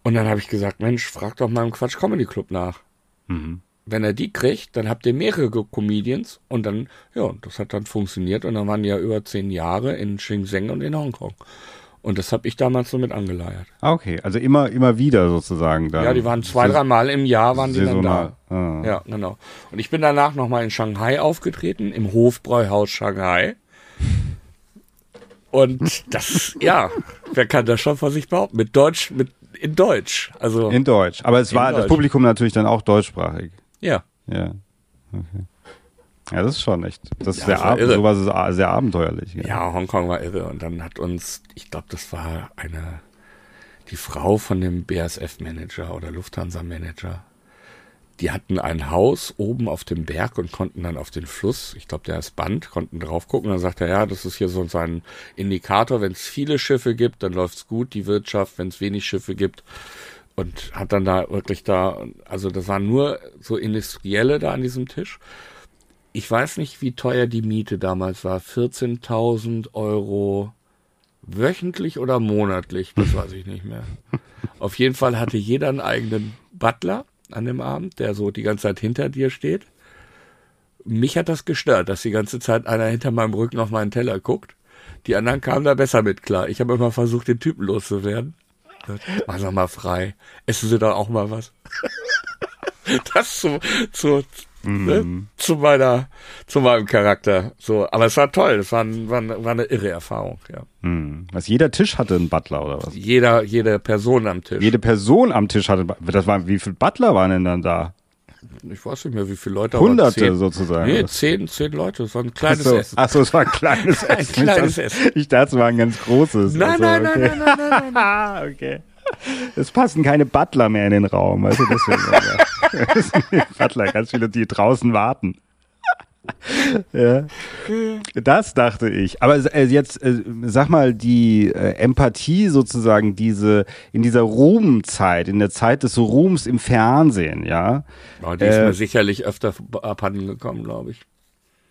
Und dann habe ich gesagt, Mensch, frag doch mal im Quatsch Comedy Club nach. Mhm wenn er die kriegt, dann habt ihr mehrere Comedians und dann, ja, das hat dann funktioniert und dann waren die ja über zehn Jahre in Shenzhen und in Hongkong. Und das habe ich damals so mit angeleiert. Ah, okay, also immer, immer wieder sozusagen da. Ja, die waren zwei, dreimal im Jahr waren die dann da. Ah. Ja, genau. Und ich bin danach nochmal in Shanghai aufgetreten, im Hofbräuhaus Shanghai. Und das, ja, wer kann das schon von sich behaupten? Mit Deutsch, mit in Deutsch. Also in Deutsch. Aber es war Deutsch. das Publikum natürlich dann auch deutschsprachig. Ja. Ja. Okay. Ja, das ist schon echt. Das ist ja, sehr, ab irre. sowas ist sehr abenteuerlich. Ja. ja, Hongkong war irre. Und dann hat uns, ich glaube, das war eine, die Frau von dem BASF-Manager oder Lufthansa-Manager. Die hatten ein Haus oben auf dem Berg und konnten dann auf den Fluss, ich glaube, der ist Band, konnten drauf gucken. Dann sagt er, ja, das ist hier so ein Indikator. Wenn es viele Schiffe gibt, dann läuft's gut, die Wirtschaft. Wenn es wenig Schiffe gibt, und hat dann da wirklich da, also das waren nur so Industrielle da an diesem Tisch. Ich weiß nicht, wie teuer die Miete damals war. 14.000 Euro wöchentlich oder monatlich, das weiß ich nicht mehr. Auf jeden Fall hatte jeder einen eigenen Butler an dem Abend, der so die ganze Zeit hinter dir steht. Mich hat das gestört, dass die ganze Zeit einer hinter meinem Rücken auf meinen Teller guckt. Die anderen kamen da besser mit klar. Ich habe immer versucht, den Typen loszuwerden. Mach doch mal frei. Essen Sie doch auch mal was. das zu, zu, ne, mhm. zu meiner, zu meinem Charakter. So, aber es war toll. Es war, war, war eine irre Erfahrung, ja. Mhm. Was jeder Tisch hatte einen Butler oder was? Jeder, jede Person am Tisch. Jede Person am Tisch hatte, das war, wie viele Butler waren denn dann da? Ich weiß nicht mehr, wie viele Leute. Hunderte zehn, sozusagen. Nee, zehn, zehn Leute. Es war ein kleines ach so, Essen. Achso, es war ein kleines Essen. ein kleines ich Essen. Ich dachte, es war ein ganz großes. Nein, also, nein, okay. nein, nein, nein, nein, nein. okay. Es passen keine Butler mehr in den Raum, weißt du, deswegen. Butler, ganz viele, die draußen warten. ja. Das dachte ich. Aber äh, jetzt äh, sag mal die äh, Empathie sozusagen diese in dieser Ruhmzeit, in der Zeit des Ruhms im Fernsehen, ja. Oh, die ist mir sicherlich öfter abhanden gekommen, glaube ich.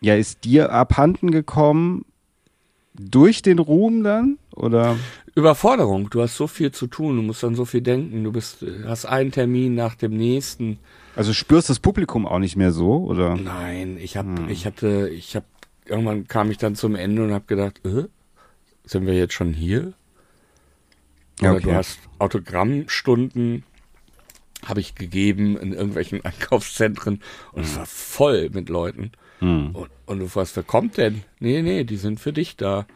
Ja, ist dir abhanden gekommen durch den Ruhm dann oder? Überforderung. Du hast so viel zu tun, du musst dann so viel denken. Du bist, hast einen Termin nach dem nächsten. Also spürst das Publikum auch nicht mehr so, oder? Nein, ich hab, hm. ich hatte, ich hab, irgendwann kam ich dann zum Ende und hab gedacht, äh, sind wir jetzt schon hier? Oder okay. du hast Autogrammstunden, habe ich gegeben in irgendwelchen Einkaufszentren und es hm. war voll mit Leuten. Hm. Und, und du fragst, wer kommt denn? Nee, nee, die sind für dich da.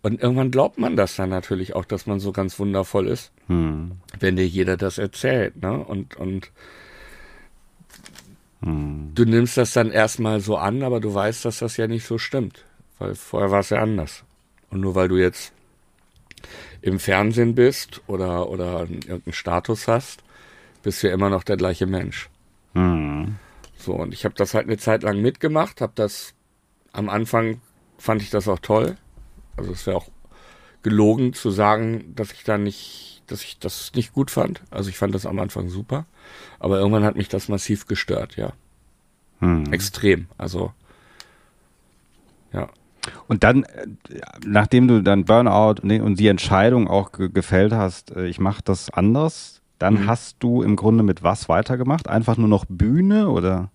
Und irgendwann glaubt man das dann natürlich auch, dass man so ganz wundervoll ist, hm. wenn dir jeder das erzählt. Ne? Und, und hm. du nimmst das dann erstmal so an, aber du weißt, dass das ja nicht so stimmt. Weil vorher war es ja anders. Und nur weil du jetzt im Fernsehen bist oder, oder irgendeinen Status hast, bist du ja immer noch der gleiche Mensch. Hm. So, und ich habe das halt eine Zeit lang mitgemacht, habe das am Anfang fand ich das auch toll, also es wäre auch gelogen zu sagen, dass ich da nicht, dass ich das nicht gut fand. Also ich fand das am Anfang super, aber irgendwann hat mich das massiv gestört, ja. Hm. Extrem. Also ja. Und dann, äh, nachdem du dann Burnout und die Entscheidung auch gefällt hast, äh, ich mache das anders, dann mhm. hast du im Grunde mit was weitergemacht? Einfach nur noch Bühne oder?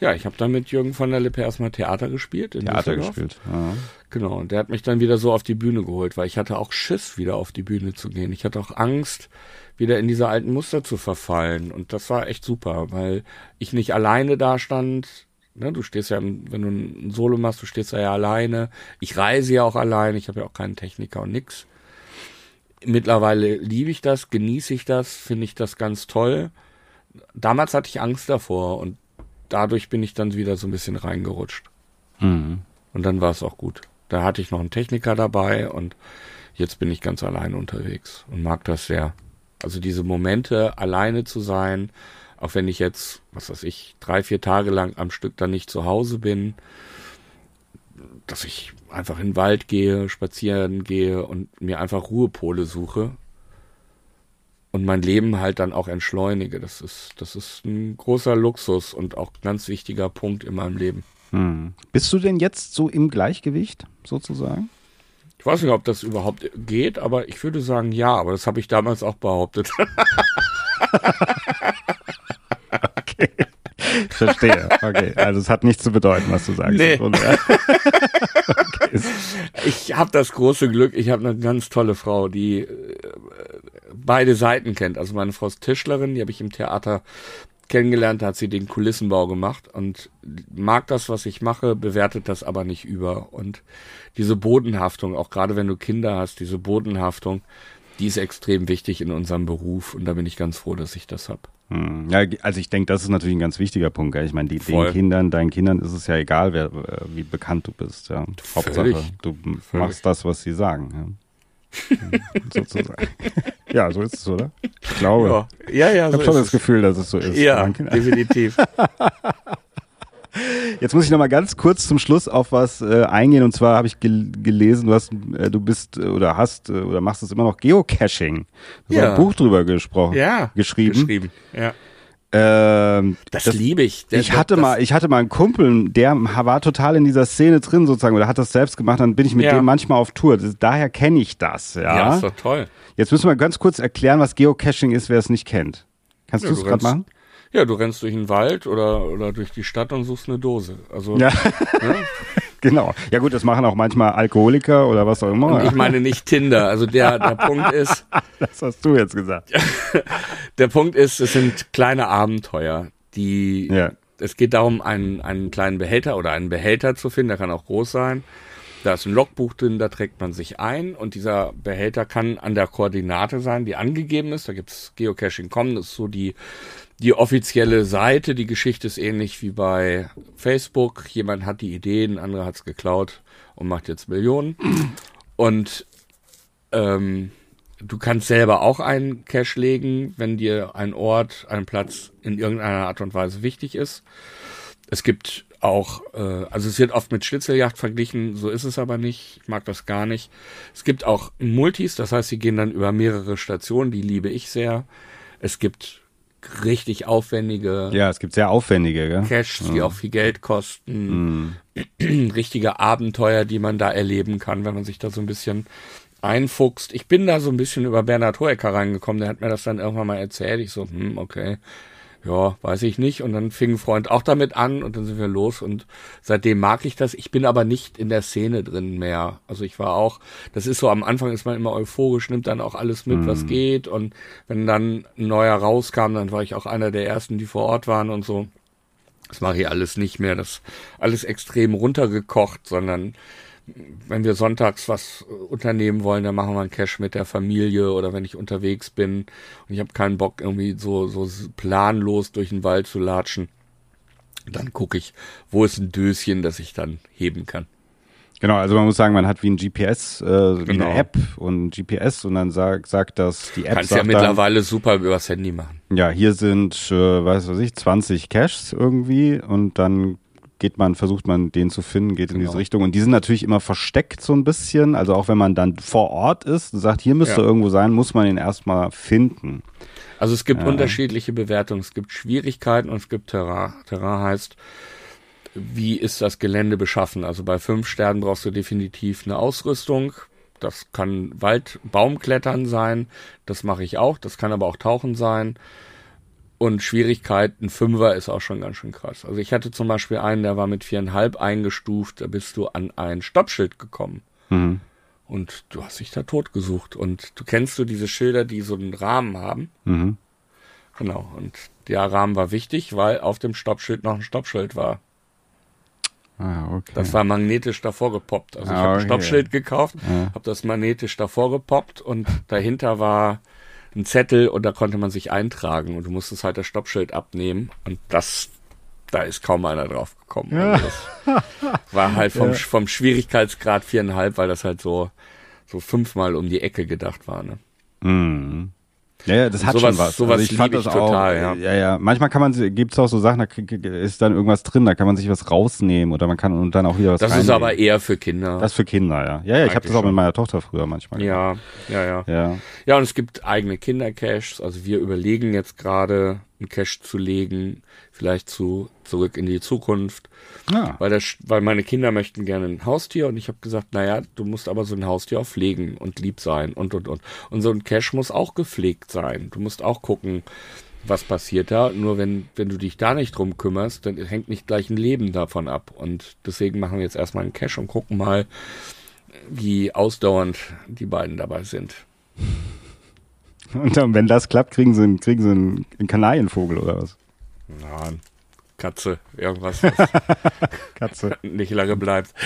Ja, ich habe dann mit Jürgen von der Lippe erstmal Theater gespielt. In Theater gespielt, ja. Genau, und der hat mich dann wieder so auf die Bühne geholt, weil ich hatte auch Schiss, wieder auf die Bühne zu gehen. Ich hatte auch Angst, wieder in diese alten Muster zu verfallen. Und das war echt super, weil ich nicht alleine da stand. Ne, du stehst ja, wenn du ein Solo machst, du stehst ja alleine. Ich reise ja auch alleine, ich habe ja auch keinen Techniker und nix. Mittlerweile liebe ich das, genieße ich das, finde ich das ganz toll. Damals hatte ich Angst davor und dadurch bin ich dann wieder so ein bisschen reingerutscht. Mhm. Und dann war es auch gut. Da hatte ich noch einen Techniker dabei und jetzt bin ich ganz allein unterwegs und mag das sehr. Also diese Momente, alleine zu sein, auch wenn ich jetzt, was weiß ich, drei, vier Tage lang am Stück dann nicht zu Hause bin, dass ich einfach in den Wald gehe, spazieren gehe und mir einfach Ruhepole suche und mein Leben halt dann auch entschleunige. Das ist, das ist ein großer Luxus und auch ein ganz wichtiger Punkt in meinem Leben. Hm. Bist du denn jetzt so im Gleichgewicht sozusagen? Ich weiß nicht, ob das überhaupt geht, aber ich würde sagen ja, aber das habe ich damals auch behauptet. okay. Ich verstehe. Okay. Also es hat nichts zu bedeuten, was du sagst. Nee. okay. Ich habe das große Glück, ich habe eine ganz tolle Frau, die äh, beide Seiten kennt. Also meine Frau ist Tischlerin, die habe ich im Theater kennengelernt, da hat sie den Kulissenbau gemacht und mag das, was ich mache, bewertet das aber nicht über. Und diese Bodenhaftung, auch gerade wenn du Kinder hast, diese Bodenhaftung, die ist extrem wichtig in unserem Beruf und da bin ich ganz froh, dass ich das habe. Hm. Ja, also ich denke, das ist natürlich ein ganz wichtiger Punkt. Gell? Ich meine, die, den Kindern, deinen Kindern ist es ja egal, wer, äh, wie bekannt du bist. Ja. Hauptsache, du Völlig. machst das, was sie sagen. Ja. sozusagen. Ja, so ist es, oder? Ich glaube. Ja, ja, ja. Ich habe schon das es. Gefühl, dass es so ist. Ja, definitiv. Jetzt muss ich noch mal ganz kurz zum Schluss auf was äh, eingehen. Und zwar habe ich gel gelesen, du hast, äh, du bist äh, oder hast äh, oder machst es immer noch Geocaching. Du hast ja. ein Buch drüber gesprochen, ja, geschrieben. geschrieben. Ja. Ähm, das, das liebe ich. Der, ich hatte mal, ich hatte mal einen Kumpel, der war total in dieser Szene drin sozusagen oder hat das selbst gemacht. Dann bin ich mit ja. dem manchmal auf Tour. Das, daher kenne ich das. Ja, ja, ist doch toll. Jetzt müssen wir ganz kurz erklären, was Geocaching ist, wer es nicht kennt. Kannst ja, du es gerade machen? Ja, du rennst durch den Wald oder oder durch die Stadt und suchst eine Dose. Also ja. ne? Genau. Ja gut, das machen auch manchmal Alkoholiker oder was auch immer. Und ich meine nicht Tinder. Also der, der Punkt ist. Das hast du jetzt gesagt. der Punkt ist, es sind kleine Abenteuer, Die, ja. es geht darum, einen, einen kleinen Behälter oder einen Behälter zu finden, der kann auch groß sein. Da ist ein Logbuch drin, da trägt man sich ein und dieser Behälter kann an der Koordinate sein, die angegeben ist. Da gibt's Geocaching.com, das ist so die, die offizielle Seite. Die Geschichte ist ähnlich wie bei Facebook. Jemand hat die Idee, ein anderer hat's geklaut und macht jetzt Millionen. Und ähm, du kannst selber auch einen Cache legen, wenn dir ein Ort, ein Platz in irgendeiner Art und Weise wichtig ist. Es gibt auch, äh, also es wird oft mit Schnitzeljagd verglichen, so ist es aber nicht. Ich mag das gar nicht. Es gibt auch Multis, das heißt, sie gehen dann über mehrere Stationen, die liebe ich sehr. Es gibt richtig aufwendige. Ja, es gibt sehr aufwendige, gell? Caches, die ja. auch viel Geld kosten. Mm. Richtige Abenteuer, die man da erleben kann, wenn man sich da so ein bisschen einfuchst. Ich bin da so ein bisschen über Bernhard Hoeker reingekommen, der hat mir das dann irgendwann mal erzählt. Ich so, hm, okay, ja, weiß ich nicht. Und dann fing ein Freund auch damit an und dann sind wir los und seitdem mag ich das. Ich bin aber nicht in der Szene drin mehr. Also ich war auch, das ist so, am Anfang ist man immer euphorisch, nimmt dann auch alles mit, mhm. was geht. Und wenn dann ein neuer rauskam, dann war ich auch einer der ersten, die vor Ort waren und so. Das mache ich alles nicht mehr. Das alles extrem runtergekocht, sondern wenn wir sonntags was unternehmen wollen, dann machen wir einen Cash mit der Familie oder wenn ich unterwegs bin und ich habe keinen Bock irgendwie so so planlos durch den Wald zu latschen, dann gucke ich, wo ist ein Döschen, das ich dann heben kann. Genau, also man muss sagen, man hat wie ein GPS, äh, genau. wie eine. App und GPS und dann sagt, sagt das die App. Kannst ja mittlerweile dann, super übers Handy machen. Ja, hier sind, äh, weiß was ich, 20 Caches irgendwie und dann geht man, versucht man den zu finden, geht in genau. diese Richtung. Und die sind natürlich immer versteckt so ein bisschen. Also auch wenn man dann vor Ort ist und sagt, hier müsste ja. irgendwo sein, muss man ihn erstmal finden. Also es gibt ja. unterschiedliche Bewertungen. Es gibt Schwierigkeiten und es gibt Terrain. Terrain heißt, wie ist das Gelände beschaffen? Also bei fünf Sternen brauchst du definitiv eine Ausrüstung. Das kann Wald, Baumklettern sein. Das mache ich auch. Das kann aber auch Tauchen sein. Und Schwierigkeit, ein Fünfer ist auch schon ganz schön krass. Also ich hatte zum Beispiel einen, der war mit viereinhalb eingestuft, da bist du an ein Stoppschild gekommen. Mhm. Und du hast dich da tot gesucht. Und du kennst du diese Schilder, die so einen Rahmen haben? Mhm. Genau. Und der Rahmen war wichtig, weil auf dem Stoppschild noch ein Stoppschild war. Ah, okay. Das war magnetisch davor gepoppt. Also ich ah, habe ein Stoppschild gekauft, ja. habe das magnetisch davor gepoppt und dahinter war ein Zettel und da konnte man sich eintragen und du musstest halt das Stoppschild abnehmen und das, da ist kaum einer drauf gekommen. Ja. Also war halt vom, ja. vom Schwierigkeitsgrad viereinhalb, weil das halt so, so fünfmal um die Ecke gedacht war, ne? Mhm. Ja, ja, das hat sowas, schon was. Sowas also ich fand das total, auch, ja. ja. Ja, Manchmal kann man, gibt's auch so Sachen, da ist dann irgendwas drin, da kann man sich was rausnehmen oder man kann und dann auch wieder was Das reinnehmen. ist aber eher für Kinder. Das ist für Kinder, ja. Ja, ja, ich habe das auch mit meiner Tochter früher manchmal. Ja, ja, ja. Ja, ja und es gibt eigene Kindercaches. Also wir überlegen jetzt gerade, einen Cache zu legen, vielleicht zu zurück in die Zukunft. Ja. Weil, das, weil meine Kinder möchten gerne ein Haustier und ich habe gesagt, naja, du musst aber so ein Haustier auch pflegen und lieb sein und und und. Und so ein Cache muss auch gepflegt sein. Du musst auch gucken, was passiert da. Nur wenn, wenn du dich da nicht drum kümmerst, dann hängt nicht gleich ein Leben davon ab. Und deswegen machen wir jetzt erstmal einen Cache und gucken mal, wie ausdauernd die beiden dabei sind. Und dann, wenn das klappt, kriegen sie, einen, kriegen sie einen Kanarienvogel oder was? Nein. Katze, irgendwas, Katze. nicht lange bleibt.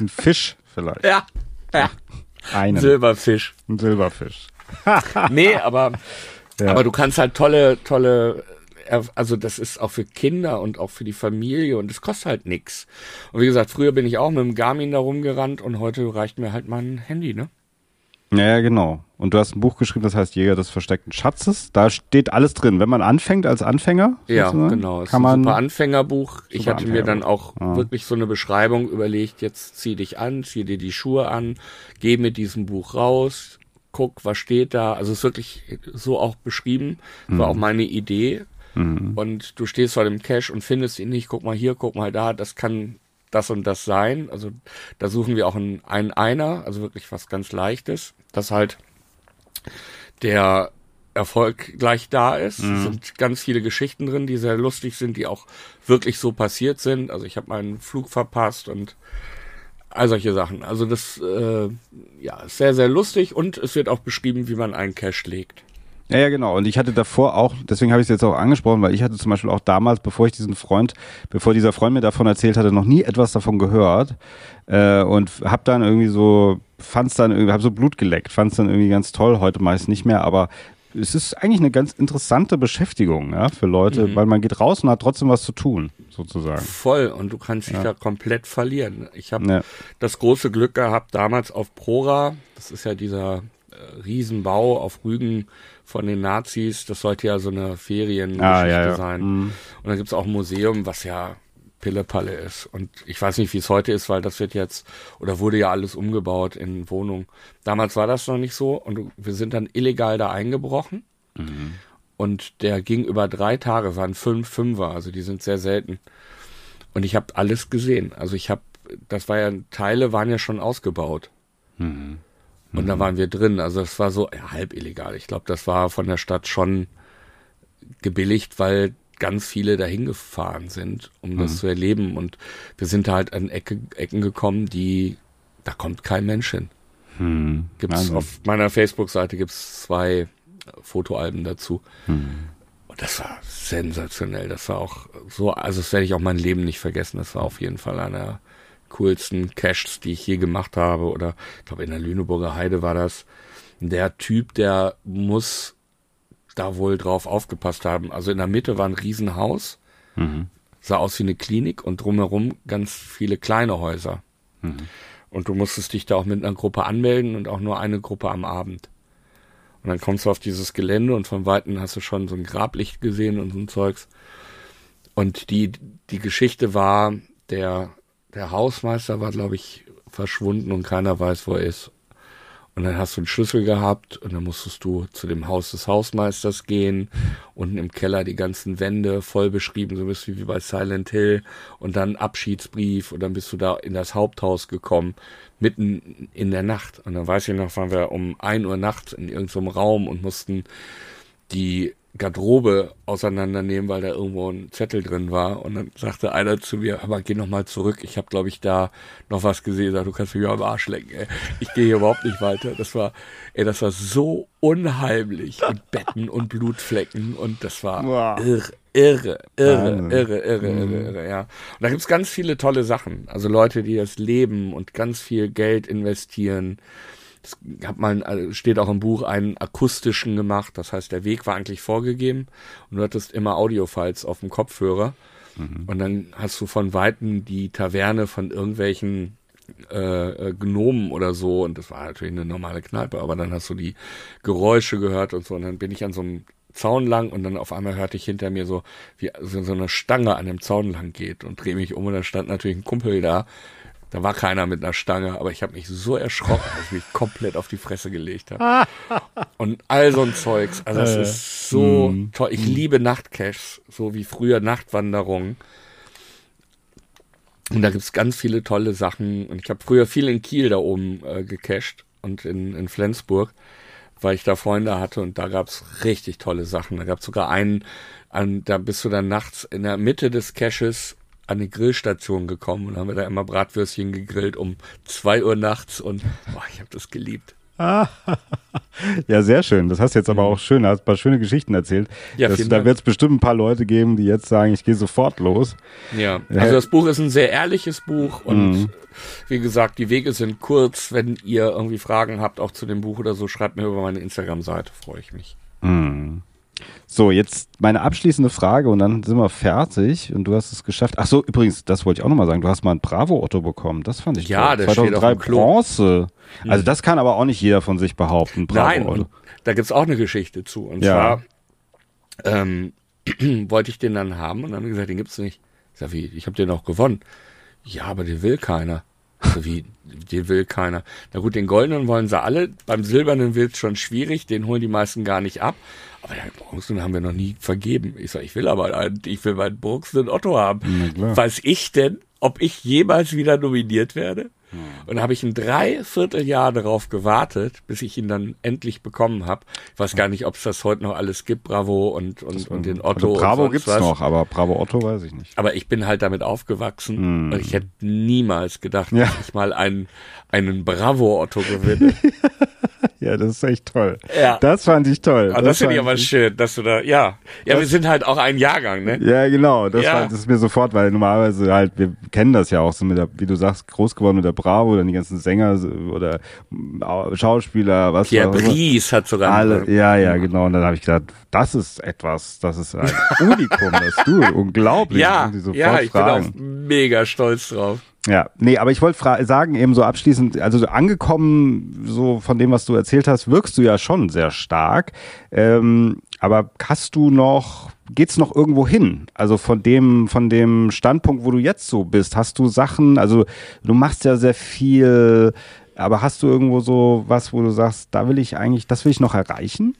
Ein Fisch vielleicht. Ja, ja. Einen. Silberfisch. Ein Silberfisch. nee, aber, ja. aber du kannst halt tolle, tolle, also das ist auch für Kinder und auch für die Familie und es kostet halt nix. Und wie gesagt, früher bin ich auch mit dem Garmin da rumgerannt und heute reicht mir halt mein Handy, ne? Ja, genau. Und du hast ein Buch geschrieben, das heißt Jäger des versteckten Schatzes. Da steht alles drin. Wenn man anfängt als Anfänger, ja, genau, es kann ist ein man super Anfängerbuch. Super ich hatte mir dann auch ja. wirklich so eine Beschreibung überlegt. Jetzt zieh dich an, zieh dir die Schuhe an, geh mit diesem Buch raus, guck, was steht da. Also es ist wirklich so auch beschrieben. Mhm. War auch meine Idee. Mhm. Und du stehst vor dem Cache und findest ihn nicht. Guck mal hier, guck mal da. Das kann das und das sein. Also da suchen wir auch einen, einen Einer, also wirklich was ganz Leichtes, dass halt der Erfolg gleich da ist. Mhm. Es sind ganz viele Geschichten drin, die sehr lustig sind, die auch wirklich so passiert sind. Also ich habe meinen Flug verpasst und all solche Sachen. Also das äh, ja ist sehr, sehr lustig und es wird auch beschrieben, wie man einen Cache legt. Ja, ja, genau. Und ich hatte davor auch, deswegen habe ich es jetzt auch angesprochen, weil ich hatte zum Beispiel auch damals, bevor ich diesen Freund, bevor dieser Freund mir davon erzählt hatte, noch nie etwas davon gehört äh, und habe dann irgendwie so, fand es dann irgendwie, habe so Blut geleckt, fand es dann irgendwie ganz toll, heute meist nicht mehr, aber es ist eigentlich eine ganz interessante Beschäftigung ja, für Leute, mhm. weil man geht raus und hat trotzdem was zu tun, sozusagen. Voll, und du kannst dich ja. da komplett verlieren. Ich habe ja. das große Glück gehabt, damals auf Prora, das ist ja dieser äh, Riesenbau auf Rügen von den Nazis, das sollte ja so eine Feriengeschichte ah, ja, sein. Mhm. Und dann gibt's auch ein Museum, was ja Pillepalle ist. Und ich weiß nicht, wie es heute ist, weil das wird jetzt oder wurde ja alles umgebaut in Wohnungen. Damals war das noch nicht so und wir sind dann illegal da eingebrochen. Mhm. Und der ging über drei Tage, waren fünf Fünfer, also die sind sehr selten. Und ich habe alles gesehen. Also ich habe, das war ja, Teile waren ja schon ausgebaut. Mhm. Und da mhm. waren wir drin. Also es war so ja, halb illegal. Ich glaube, das war von der Stadt schon gebilligt, weil ganz viele dahin gefahren sind, um mhm. das zu erleben. Und wir sind halt an Ecke, Ecken gekommen, die, da kommt kein Mensch hin. Mhm. Gibt's also. auf meiner Facebook-Seite gibt's zwei Fotoalben dazu. Mhm. Und das war sensationell. Das war auch so, also das werde ich auch mein Leben nicht vergessen. Das war auf jeden Fall einer coolsten Caches, die ich je gemacht habe. Oder ich glaube in der Lüneburger Heide war das. Der Typ, der muss da wohl drauf aufgepasst haben. Also in der Mitte war ein Riesenhaus, mhm. sah aus wie eine Klinik und drumherum ganz viele kleine Häuser. Mhm. Und du musstest dich da auch mit einer Gruppe anmelden und auch nur eine Gruppe am Abend. Und dann kommst du auf dieses Gelände und von Weitem hast du schon so ein Grablicht gesehen und so ein Zeugs. Und die, die Geschichte war, der, der Hausmeister war, glaube ich, verschwunden und keiner weiß, wo er ist. Und dann hast du einen Schlüssel gehabt und dann musstest du zu dem Haus des Hausmeisters gehen. Unten im Keller die ganzen Wände voll beschrieben, so bist du wie bei Silent Hill. Und dann Abschiedsbrief und dann bist du da in das Haupthaus gekommen, mitten in der Nacht. Und dann weiß ich noch, waren wir um ein Uhr nachts in irgendeinem Raum und mussten die Garderobe auseinandernehmen, weil da irgendwo ein Zettel drin war. Und dann sagte einer zu mir, aber geh noch mal zurück. Ich habe, glaube ich, da noch was gesehen. Sag, du kannst mich am Arsch lecken. Ey. Ich gehe hier überhaupt nicht weiter. Das war, ey, das war so unheimlich. Und Betten und Blutflecken. Und das war wow. irre, irre, irre, irre, irre, mhm. irre, irre, ja. Und da gibt's ganz viele tolle Sachen. Also Leute, die das leben und ganz viel Geld investieren ich habe mal, also steht auch im Buch, einen akustischen gemacht. Das heißt, der Weg war eigentlich vorgegeben und du hattest immer Audiofiles auf dem Kopfhörer. Mhm. Und dann hast du von Weitem die Taverne von irgendwelchen äh, äh, Gnomen oder so. Und das war natürlich eine normale Kneipe, aber dann hast du die Geräusche gehört und so. Und dann bin ich an so einem Zaun lang und dann auf einmal hörte ich hinter mir so, wie so, eine Stange an dem Zaun lang geht und drehe mich um und da stand natürlich ein Kumpel da, da war keiner mit einer Stange, aber ich habe mich so erschrocken, dass ich mich komplett auf die Fresse gelegt habe. Und all so ein Zeugs. Also das äh, ist so mm, toll. Ich mm. liebe Nachtcaches, so wie früher Nachtwanderungen. Und da gibt's ganz viele tolle Sachen. Und ich habe früher viel in Kiel da oben äh, gecached und in, in Flensburg, weil ich da Freunde hatte und da gab's richtig tolle Sachen. Da gab's sogar einen, an, da bist du dann nachts in der Mitte des Caches an die Grillstation gekommen und haben wir da immer Bratwürstchen gegrillt um zwei Uhr nachts und boah, ich habe das geliebt. ja, sehr schön. Das hast du jetzt aber auch schön, hast ein paar schöne Geschichten erzählt. Ja, das, da wird es bestimmt ein paar Leute geben, die jetzt sagen, ich gehe sofort los. Ja, also das Buch ist ein sehr ehrliches Buch und mhm. wie gesagt, die Wege sind kurz. Wenn ihr irgendwie Fragen habt, auch zu dem Buch oder so, schreibt mir über meine Instagram-Seite, freue ich mich. Mhm. So, jetzt meine abschließende Frage und dann sind wir fertig und du hast es geschafft. Ach so, übrigens, das wollte ich auch nochmal sagen. Du hast mal ein Bravo-Otto bekommen. Das fand ich ja, toll. Ja, der 2003 steht auf dem Bronze. Also das kann aber auch nicht jeder von sich behaupten. Bravo Nein, und da gibt's auch eine Geschichte zu. Und ja. zwar ähm, wollte ich den dann haben und dann haben gesagt, den gibt's nicht. Ich sag, wie, ich habe den auch gewonnen. Ja, aber den will keiner. Also wie, den will keiner. Na gut, den goldenen wollen sie alle. Beim silbernen wird's schon schwierig. Den holen die meisten gar nicht ab. Aber den Bronzen haben wir noch nie vergeben. Ich sag, ich will aber einen, ich will meinen Bronzen Otto haben. Weiß ich denn, ob ich jemals wieder nominiert werde? Und da habe ich ein Dreivierteljahr darauf gewartet, bis ich ihn dann endlich bekommen habe. Ich weiß gar nicht, ob es das heute noch alles gibt, Bravo und, und, und den Otto. Also Bravo gibt's was. noch, aber Bravo Otto weiß ich nicht. Aber ich bin halt damit aufgewachsen mm. und ich hätte niemals gedacht, ja. dass ich mal einen, einen Bravo Otto gewinne. ja, das ist echt toll. Ja. Das fand ich toll. Ah, das finde ich aber schön, dass du da, ja. Ja, wir sind halt auch ein Jahrgang, ne? Ja, genau. Das, Ja. War, das ist mir sofort, weil normalerweise halt, wir kennen das ja auch so mit der, wie du sagst, groß geworden mit der Bravo, dann die ganzen Sänger oder mm, Schauspieler, was Pierre auch immer. Brice hat sogar Alle, ja, ja, genau. Und dann habe ich gedacht, das ist etwas, das ist ein Unikum, das du, unglaublich. Ja, ja, ich fragen. bin auch mega stolz drauf. Ja, nee, aber ich wollte sagen, eben so abschließend, also so angekommen, so von dem, was du erzählt hast, wirkst du ja schon sehr stark. Ähm, aber hast du noch, geht's noch irgendwo hin? Also von dem, von dem Standpunkt, wo du jetzt so bist, hast du Sachen, also du machst ja sehr viel, aber hast du irgendwo so was, wo du sagst, da will ich eigentlich, das will ich noch erreichen?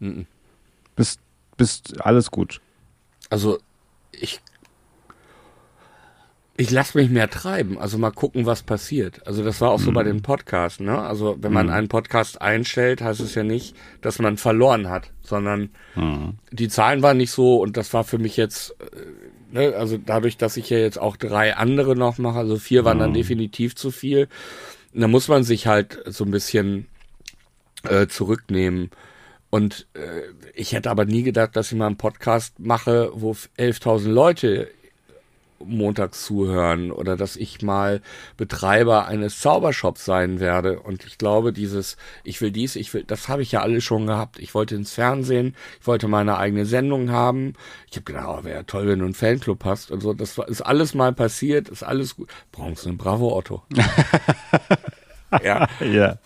Mhm. Bist, bist alles gut. Also, ich, ich lasse mich mehr treiben, also mal gucken, was passiert. Also das war auch so bei den Podcasts, ne? Also wenn man einen Podcast einstellt, heißt es ja nicht, dass man verloren hat, sondern die Zahlen waren nicht so und das war für mich jetzt, äh, ne? also dadurch, dass ich ja jetzt auch drei andere noch mache, also vier waren dann definitiv zu viel. Und da muss man sich halt so ein bisschen äh, zurücknehmen. Und äh, ich hätte aber nie gedacht, dass ich mal einen Podcast mache, wo 11.000 Leute montags zuhören oder dass ich mal Betreiber eines Zaubershops sein werde. Und ich glaube, dieses, ich will dies, ich will, das habe ich ja alles schon gehabt. Ich wollte ins Fernsehen, ich wollte meine eigene Sendung haben. Ich habe gedacht, oh, wäre toll, wenn du einen Fanclub hast und so. Das ist alles mal passiert, ist alles gut. Brauchst du einen Bravo Otto? ja Ja.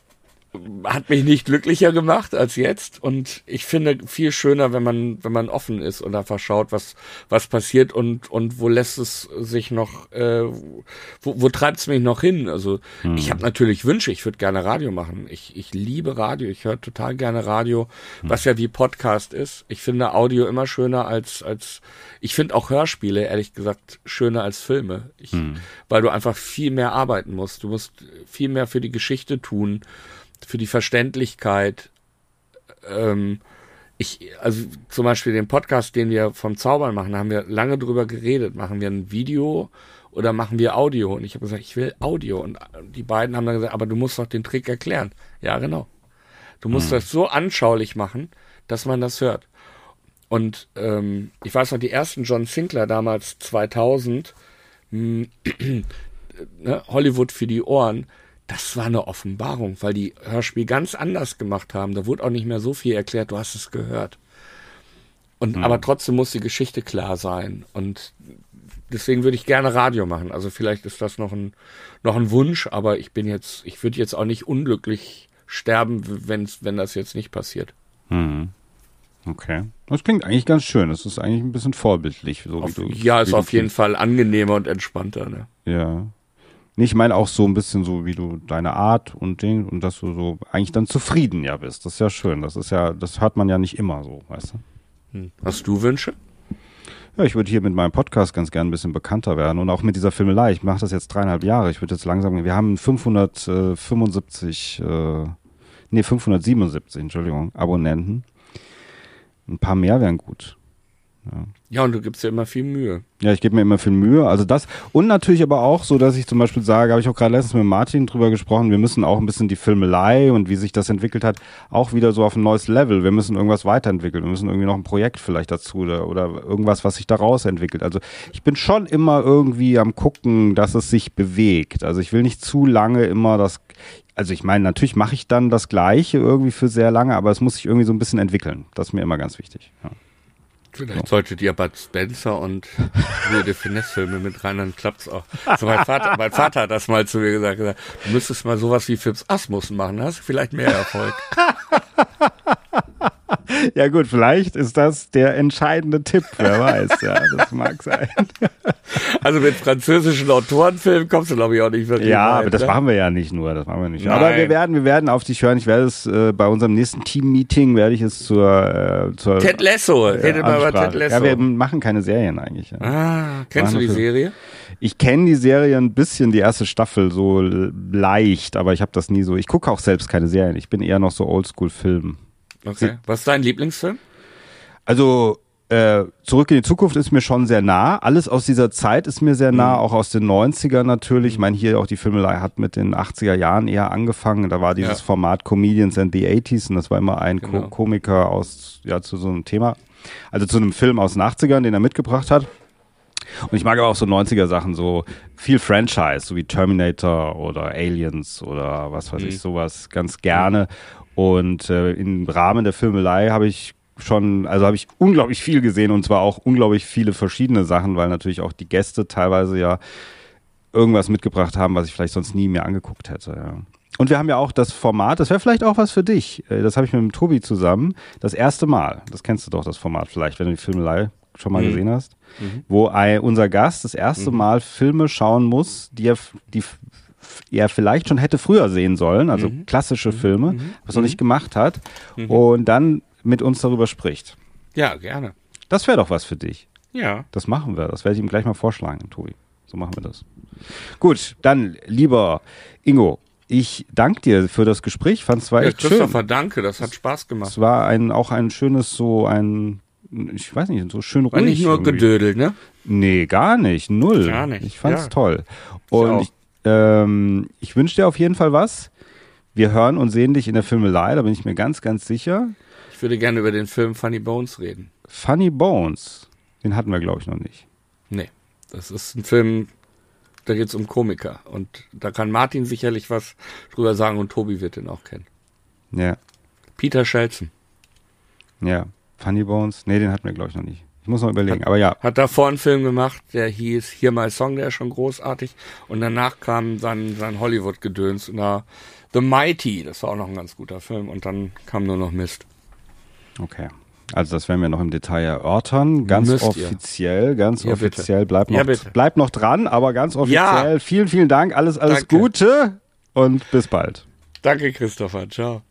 Hat mich nicht glücklicher gemacht als jetzt und ich finde viel schöner, wenn man wenn man offen ist und einfach schaut, was was passiert und und wo lässt es sich noch äh, wo, wo treibt es mich noch hin? Also ich habe natürlich Wünsche, ich würde gerne Radio machen. Ich ich liebe Radio, ich höre total gerne Radio, was ja wie Podcast ist. Ich finde Audio immer schöner als als ich finde auch Hörspiele ehrlich gesagt schöner als Filme. Ich, weil du einfach viel mehr arbeiten musst. Du musst viel mehr für die Geschichte tun für die Verständlichkeit. Ähm, ich, also zum Beispiel den Podcast, den wir vom Zaubern machen, haben wir lange drüber geredet. Machen wir ein Video oder machen wir Audio? Und ich habe gesagt, ich will Audio. Und die beiden haben dann gesagt, aber du musst doch den Trick erklären. Ja, genau. Du musst das so anschaulich machen, dass man das hört. Und ähm, ich weiß noch, die ersten John Sinclair damals 2000, mh, ne, Hollywood für die Ohren, das war eine Offenbarung, weil die Hörspiel ganz anders gemacht haben. Da wurde auch nicht mehr so viel erklärt, du hast es gehört. Und aber trotzdem muss die Geschichte klar sein. Und deswegen würde ich gerne Radio machen. Also vielleicht ist das noch ein, noch ein Wunsch, aber ich bin jetzt, ich würde jetzt auch nicht unglücklich sterben, wenn's, wenn das jetzt nicht passiert. Okay. Das klingt eigentlich ganz schön. Das ist eigentlich ein bisschen vorbildlich. So Auf, wie du, ja, ist auf jeden. Fall angenehmer und entspannter. Ne? Ja. Nee, ich meine auch so ein bisschen so, wie du deine Art und Ding und dass du so eigentlich dann zufrieden ja bist. Das ist ja schön. Das ist ja, das hört man ja nicht immer so, weißt du? Hm. Hast du Wünsche? Ja, ich würde hier mit meinem Podcast ganz gern ein bisschen bekannter werden und auch mit dieser Filmelei. Ich mache das jetzt dreieinhalb Jahre. Ich würde jetzt langsam, wir haben 575, äh, nee, 577, Entschuldigung, Abonnenten. Ein paar mehr wären gut. Ja, und du gibst dir immer viel Mühe. Ja, ich gebe mir immer viel Mühe. Also das und natürlich aber auch so, dass ich zum Beispiel sage, habe ich auch gerade letztens mit Martin drüber gesprochen, wir müssen auch ein bisschen die Filmelei und wie sich das entwickelt hat, auch wieder so auf ein neues Level. Wir müssen irgendwas weiterentwickeln. Wir müssen irgendwie noch ein Projekt vielleicht dazu oder, oder irgendwas, was sich daraus entwickelt. Also ich bin schon immer irgendwie am gucken, dass es sich bewegt. Also ich will nicht zu lange immer das also ich meine, natürlich mache ich dann das Gleiche irgendwie für sehr lange, aber es muss sich irgendwie so ein bisschen entwickeln. Das ist mir immer ganz wichtig. Ja. Vielleicht solltet ihr Bud Spencer und wilde Finesse-Filme mit rein, dann klappt's auch. Also mein, Vater, mein Vater hat das mal zu mir gesagt, gesagt du müsstest mal sowas wie Fips Asmussen machen, hast du vielleicht mehr Erfolg. Ja gut, vielleicht ist das der entscheidende Tipp, wer weiß, ja, das mag sein. Also mit französischen Autorenfilmen kommst du, glaube ich, auch nicht wirklich Ja, weit, aber das ne? machen wir ja nicht nur, das machen wir nicht. Nein. Aber wir werden, wir werden auf dich hören. Ich werde es äh, bei unserem nächsten Team-Meeting werde ich es zur, äh, zur Ted Lasso, äh, redet mal über. Ted Lasso. Ja, wir machen keine Serien eigentlich. Ja. ah, kennst du die Serie? Ich kenne die Serie ein bisschen, die erste Staffel so leicht, aber ich habe das nie so. Ich gucke auch selbst keine Serien. Ich bin eher noch so Oldschool-Film. Okay. Was ist dein Lieblingsfilm? Also äh, Zurück in die Zukunft ist mir schon sehr nah. Alles aus dieser Zeit ist mir sehr nah, mhm. auch aus den 90ern natürlich. Ich meine, hier auch die Filmelei hat mit den 80er Jahren eher angefangen. Da war dieses ja. Format Comedians and the 80s und das war immer ein genau. Ko Komiker aus, ja, zu so einem Thema. Also zu einem Film aus den 80ern, den er mitgebracht hat. Und ich mag aber auch so 90er Sachen, so viel Franchise, so wie Terminator oder Aliens oder was weiß mhm. ich, sowas ganz gerne. Und äh, im Rahmen der Filmelei habe ich schon, also habe ich unglaublich viel gesehen und zwar auch unglaublich viele verschiedene Sachen, weil natürlich auch die Gäste teilweise ja irgendwas mitgebracht haben, was ich vielleicht sonst nie mehr angeguckt hätte. Ja. Und wir haben ja auch das Format, das wäre vielleicht auch was für dich. Äh, das habe ich mit dem Tobi zusammen. Das erste Mal, das kennst du doch, das Format vielleicht, wenn du die Filmelei schon mal mhm. gesehen hast, mhm. wo ein, unser Gast das erste mhm. Mal Filme schauen muss, die er, die er vielleicht schon hätte früher sehen sollen, also mhm. klassische mhm. Filme, mhm. was er nicht gemacht hat, und dann mit uns darüber spricht. Ja, gerne. Das wäre doch was für dich. Ja. Das machen wir. Das werde ich ihm gleich mal vorschlagen, Tobi. So machen wir das. Gut, dann, lieber Ingo, ich danke dir für das Gespräch. Fand es war ja, echt Christopher, schön. danke, das hat Spaß gemacht. Es war ein, auch ein schönes, so ein, ich weiß nicht, so schön ruhig. War nicht nur irgendwie. gedödelt, ne? Nee, gar nicht. Null. Gar nicht. Ich fand's ja. toll. Und ich, ähm, ich wünsche dir auf jeden Fall was. Wir hören und sehen dich in der Filmelei, da bin ich mir ganz, ganz sicher. Ich würde gerne über den Film Funny Bones reden. Funny Bones? Den hatten wir, glaube ich, noch nicht. Nee, das ist ein Film, da geht es um Komiker. Und da kann Martin sicherlich was drüber sagen und Tobi wird den auch kennen. Ja. Peter Schelzen. Ja. Funny Bones? Nee, den hatten wir, glaube ich, noch nicht. Muss noch überlegen, hat, aber ja. Hat davor einen Film gemacht, der hieß Hier My Song, der ist schon großartig. Und danach kam sein, sein Hollywood-Gedöns. The Mighty, das war auch noch ein ganz guter Film. Und dann kam nur noch Mist. Okay. Also das werden wir noch im Detail erörtern. Ganz Müsst offiziell, ihr. ganz ja, offiziell. Bleibt noch, ja, bleib noch dran, aber ganz offiziell. Ja. Vielen, vielen Dank. Alles, alles Danke. Gute und bis bald. Danke, Christopher. Ciao.